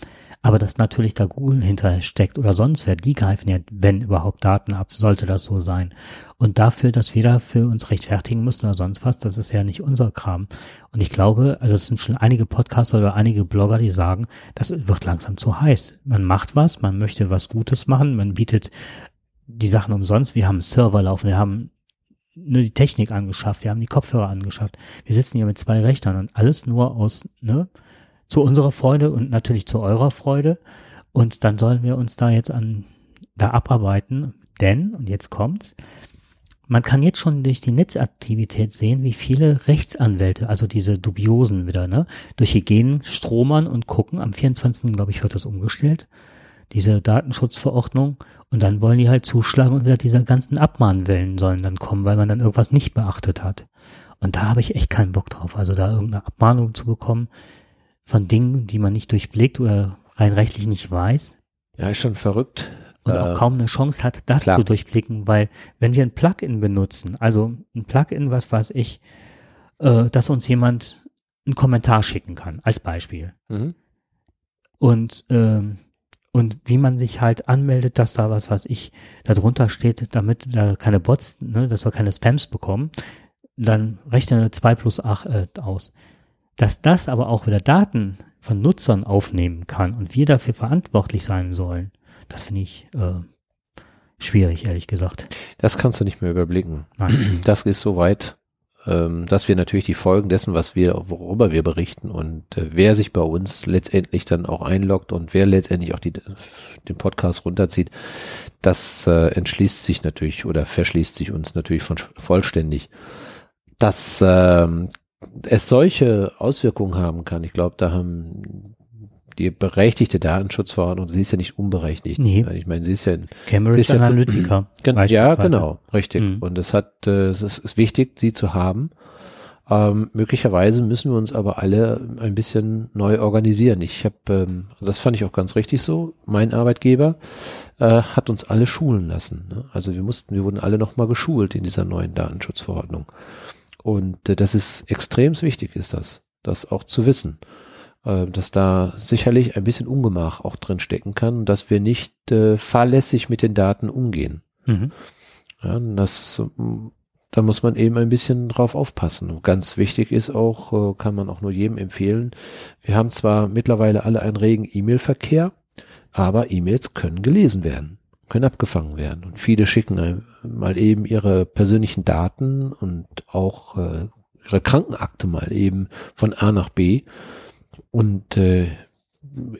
Aber dass natürlich da Google hinterher steckt oder sonst wer, die greifen ja, wenn überhaupt Daten ab, sollte das so sein. Und dafür, dass wir da für uns rechtfertigen müssen oder sonst was, das ist ja nicht unser Kram. Und ich glaube, also es sind schon einige Podcaster oder einige Blogger, die sagen, das wird langsam zu heiß. Man macht was, man möchte was Gutes machen, man bietet die Sachen umsonst. Wir haben einen Server laufen, wir haben nur die Technik angeschafft, wir haben die Kopfhörer angeschafft. Wir sitzen hier mit zwei Rechnern und alles nur aus, ne, zu unserer Freude und natürlich zu eurer Freude. Und dann sollen wir uns da jetzt an, da abarbeiten, denn, und jetzt kommt's, man kann jetzt schon durch die Netzaktivität sehen, wie viele Rechtsanwälte, also diese dubiosen wieder, ne, durch Gegend stromern und gucken. Am 24. glaube ich, wird das umgestellt, diese Datenschutzverordnung. Und dann wollen die halt zuschlagen und wieder diese ganzen Abmahnwellen sollen dann kommen, weil man dann irgendwas nicht beachtet hat. Und da habe ich echt keinen Bock drauf. Also da irgendeine Abmahnung zu bekommen von Dingen, die man nicht durchblickt oder rein rechtlich nicht weiß Ja, ist schon verrückt. und Äh, auch kaum eine Chance hat, das klar. zu durchblicken, weil wenn wir ein Plugin benutzen, also ein Plugin, was weiß ich, äh, dass uns jemand einen Kommentar schicken kann, als Beispiel. Mhm. Und, ähm, und wie man sich halt anmeldet, dass da was weiß ich, da drunter steht, damit da keine Bots, ne, dass wir keine Spams bekommen, dann rechne 2 plus 8 äh, aus. Dass das aber auch wieder Daten von Nutzern aufnehmen kann und wir dafür verantwortlich sein sollen, das finde ich äh, schwierig, ehrlich gesagt. Das kannst du nicht mehr überblicken. Nein. Das ist so weit, ähm, dass wir natürlich die Folgen dessen, was wir, worüber wir berichten und äh, wer sich bei uns letztendlich dann auch einloggt und wer letztendlich auch die, den Podcast runterzieht, das äh, entschließt sich natürlich oder verschließt sich uns natürlich von vollständig. Dass ähm, es solche Auswirkungen haben kann, ich glaube, da haben die berechtigte Datenschutzverordnung, sie ist ja nicht unberechtigt. Nee. Ich meine, sie ist ja in Cambridge ist jetzt- Analytica. Gen ja, genau, richtig. Mhm. Und es hat, äh, es ist, ist wichtig, sie zu haben. Ähm, möglicherweise müssen wir uns aber alle ein bisschen neu organisieren. Ich habe, ähm, das fand ich auch ganz richtig so. Mein Arbeitgeber äh, hat uns alle schulen lassen. Ne? Also wir mussten, wir wurden alle nochmal geschult in dieser neuen Datenschutzverordnung. Und äh, das ist extrem wichtig, ist das, das auch zu wissen, äh, dass da sicherlich ein bisschen Ungemach auch drin stecken kann, dass wir nicht äh, fahrlässig mit den Daten umgehen. Mhm. Ja, das, da muss man eben ein bisschen drauf aufpassen. Und ganz wichtig ist auch, äh, kann man auch nur jedem empfehlen, wir haben zwar mittlerweile alle einen regen E-Mail-Verkehr, aber E-Mails können gelesen werden, können abgefangen werden. Und viele schicken mal eben ihre persönlichen Daten und auch äh, ihre Krankenakte mal eben von A nach B. Und äh,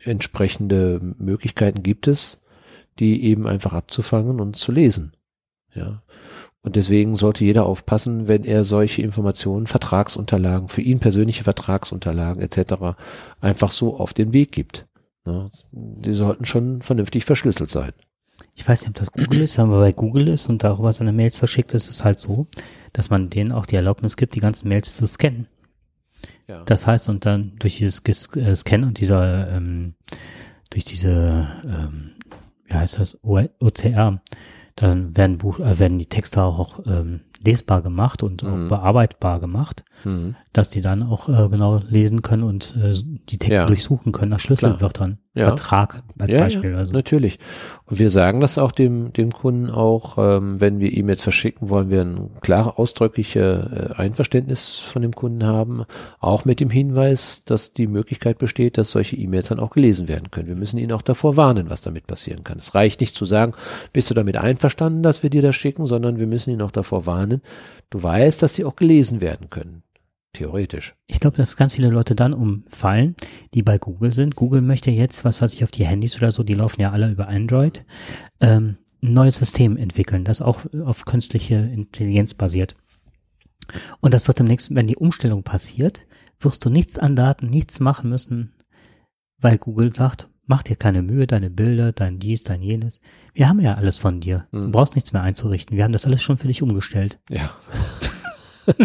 entsprechende Möglichkeiten gibt es, die eben einfach abzufangen und zu lesen. Ja. Und deswegen sollte jeder aufpassen, wenn er solche Informationen, Vertragsunterlagen, für ihn persönliche Vertragsunterlagen etc. einfach so auf den Weg gibt. Ja, die sollten schon vernünftig verschlüsselt sein. Ich weiß nicht, ob das Google ist. Wenn man bei Google ist und darüber seine Mails verschickt, ist es halt so, dass man denen auch die Erlaubnis gibt, die ganzen Mails zu scannen. Ja. Das heißt, und dann durch dieses äh, Scan und dieser, ähm, durch diese, ähm, wie heißt das, OCR, dann werden, Buch, äh, werden die Texte auch ähm, lesbar gemacht und Mhm. auch bearbeitbar gemacht, Mhm. Dass die dann auch äh, genau lesen können und äh, die Texte Ja. durchsuchen können nach Schlüsselwörtern. Ja. Vertrag als Ja, Beispiel. ja, also. natürlich. Und wir sagen das auch dem, dem Kunden auch, ähm, wenn wir E-Mails verschicken, wollen wir ein klare, ausdrückliche äh, Einverständnis von dem Kunden haben, auch mit dem Hinweis, dass die Möglichkeit besteht, dass solche E-Mails dann auch gelesen werden können. Wir müssen ihn auch davor warnen, was damit passieren kann. Es reicht nicht zu sagen, bist du damit einverstanden, dass wir dir das schicken, sondern wir müssen ihn auch davor warnen. Du weißt, dass sie auch gelesen werden können. Theoretisch. Ich glaube, dass ganz viele Leute dann umfallen, die bei Google sind. Google möchte jetzt, was weiß ich, auf die Handys oder so, die laufen ja alle über Android, ähm, ein neues System entwickeln, das auch auf künstliche Intelligenz basiert. Und das wird demnächst, wenn die Umstellung passiert, wirst du nichts an Daten, nichts machen müssen, weil Google sagt, mach dir keine Mühe, deine Bilder, dein dies, dein jenes. Wir haben ja alles von dir. Du Mhm. brauchst nichts mehr einzurichten. Wir haben das alles schon für dich umgestellt. Ja.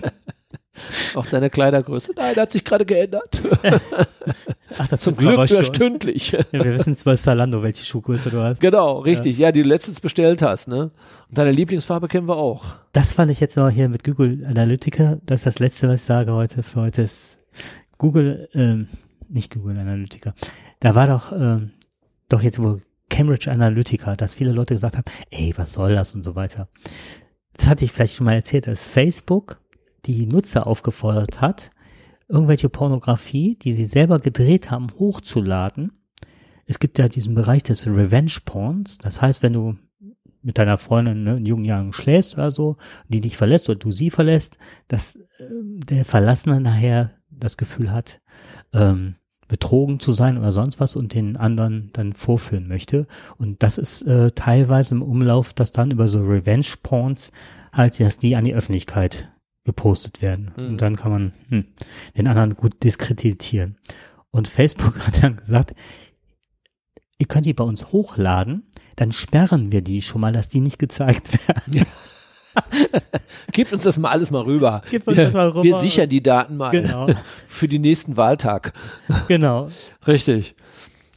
auch deine Kleidergröße. Nein, hat sich gerade geändert. Ach, das Zum Glück schon. stündlich. Ja, wir wissen zwar Zalando, welche Schuhgröße du hast. Genau, richtig. Ja. die du letztens bestellt hast, ne? Und deine Lieblingsfarbe kennen wir auch. Das fand ich jetzt noch hier mit Google Analytica. Das ist das Letzte, was ich sage heute. Für heute ist Google, ähm, nicht Google Analytica. Da war doch, ähm, doch jetzt wohl Cambridge Analytica, dass viele Leute gesagt haben, ey, was soll das und so weiter. Das hatte ich vielleicht schon mal erzählt, dass Facebook die Nutzer aufgefordert hat, irgendwelche Pornografie, die sie selber gedreht haben, hochzuladen. Es gibt ja diesen Bereich des Revenge Porns. Das heißt, wenn du mit deiner Freundin ne, in jungen Jahren schläfst oder so, die dich verlässt oder du sie verlässt, dass äh, der Verlassene nachher das Gefühl hat, ähm, betrogen zu sein oder sonst was und den anderen dann vorführen möchte. Und das ist äh, teilweise im Umlauf, dass dann über so Revenge-Porns halt, dass die an die Öffentlichkeit gepostet werden. Mhm. Und dann kann man hm, den anderen gut diskreditieren. Und Facebook hat dann gesagt, ihr könnt die bei uns hochladen, dann sperren wir die schon mal, dass die nicht gezeigt werden. Gebt uns das mal alles mal rüber. Gib uns wir, das mal rüber. wir sichern die Daten mal Genau, für die nächsten Wahltag. genau. Richtig.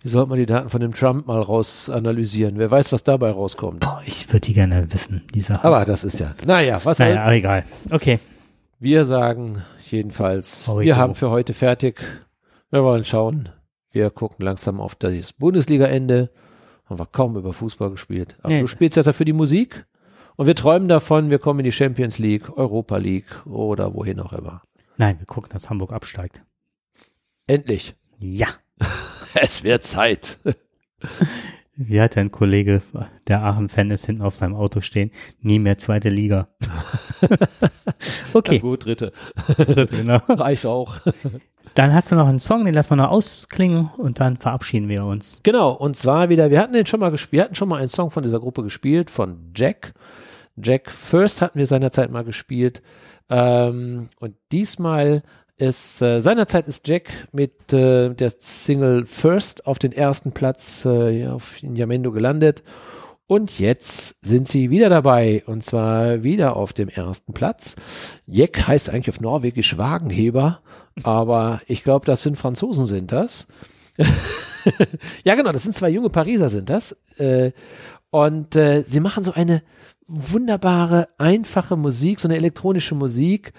Wir sollten mal die Daten von dem Trump mal raus analysieren. Wer weiß, was dabei rauskommt. Boah, ich würde die gerne wissen, die Sache. Aber das ist ja. Naja, was naja, aber egal. Okay. Wir sagen jedenfalls, Horrido. wir haben für heute fertig. Wir wollen schauen. Wir gucken langsam auf das Bundesliga-Ende. Haben wir kaum über Fußball gespielt. Aber Nee. du spielst jetzt dafür die Musik. Und wir träumen davon, wir kommen in die Champions League, Europa League oder wohin auch immer. Nein, wir gucken, dass Hamburg absteigt. Endlich. Ja. Es wird Zeit. Wie hat ein Kollege, der Aachen-Fan ist, hinten auf seinem Auto stehen? Nie mehr zweite Liga. Na okay, gut, dritte. genau. Reicht auch. Dann hast du noch einen Song, den lassen wir noch ausklingen und dann verabschieden wir uns. Genau, und zwar wieder, wir hatten den schon mal gespielt, wir hatten schon mal einen Song von dieser Gruppe gespielt, von Jack. Jack First hatten wir seinerzeit mal gespielt. Ähm, und diesmal ist, äh, seinerzeit ist Jack mit äh, der Single First auf den ersten Platz äh, auf in Yamendo gelandet. Und jetzt sind sie wieder dabei und zwar wieder auf dem ersten Platz. Jack heißt eigentlich auf Norwegisch Wagenheber, aber ich glaube, das sind Franzosen sind das. ja, genau, das sind zwei junge Pariser sind das. Äh, und äh, sie machen so eine wunderbare, einfache Musik, so eine elektronische Musik.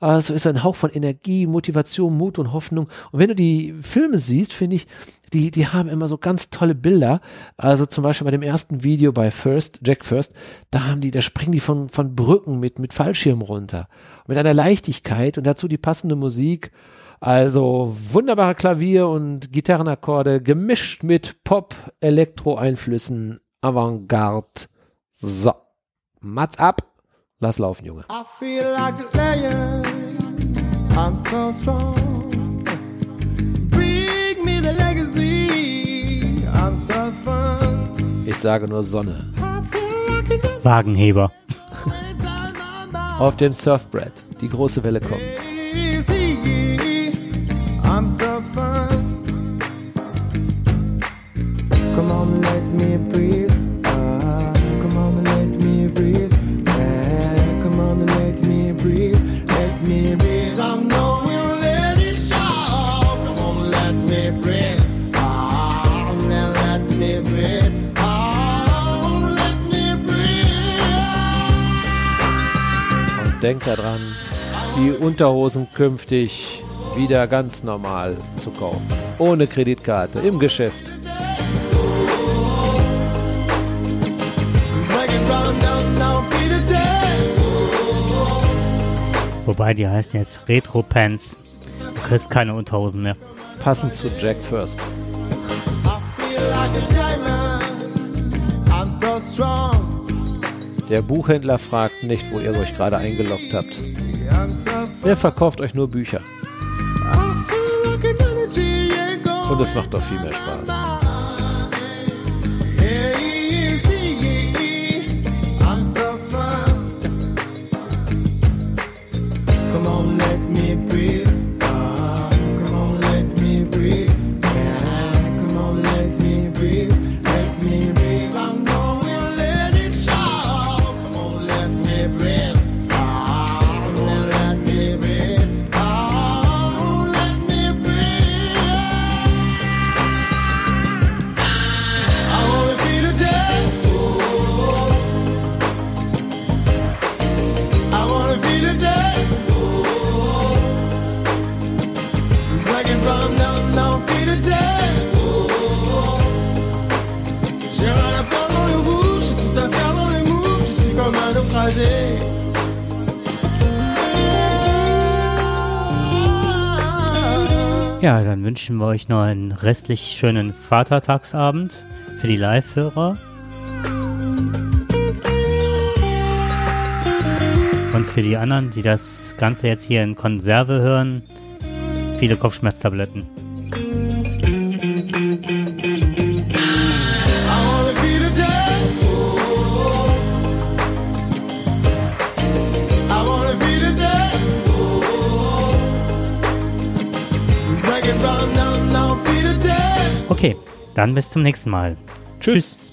Äh, so ist ein Hauch von Energie, Motivation, Mut und Hoffnung. Und wenn du die Filme siehst, finde ich, die, die haben immer so ganz tolle Bilder. Also zum Beispiel bei dem ersten Video bei First, Jack First, da haben die, da springen die von, von Brücken mit, mit Fallschirm runter. Mit einer Leichtigkeit und dazu die passende Musik. Also wunderbare Klavier- und Gitarrenakkorde gemischt mit Pop, Elektro-Einflüssen, Avantgarde. So, Mats ab, lass laufen, Junge. I feel like a lion. I'm so strong. Bring me the legacy. I'm so fun. Ich sage nur Sonne. Wagenheber. Auf dem Surfbrett, die große Welle kommt. I'm so fun. Come on, let me breathe. Denkt daran, die Unterhosen künftig wieder ganz normal zu kaufen. Ohne Kreditkarte, im Geschäft. Wobei die heißen jetzt Retro Pants. Du kriegst keine Unterhosen mehr. Passend zu Jack First. I feel like a diamond. I'm so strong. Der Buchhändler fragt nicht, wo ihr euch gerade eingeloggt habt. Er verkauft euch nur Bücher. Und es macht doch viel mehr Spaß. Ja, dann wünschen wir euch noch einen restlich schönen Vatertagsabend für die Live-Hörer. Und für die anderen, die das Ganze jetzt hier in Konserve hören, viele Kopfschmerztabletten. Okay, dann bis zum nächsten Mal. Tschüss. Tschüss.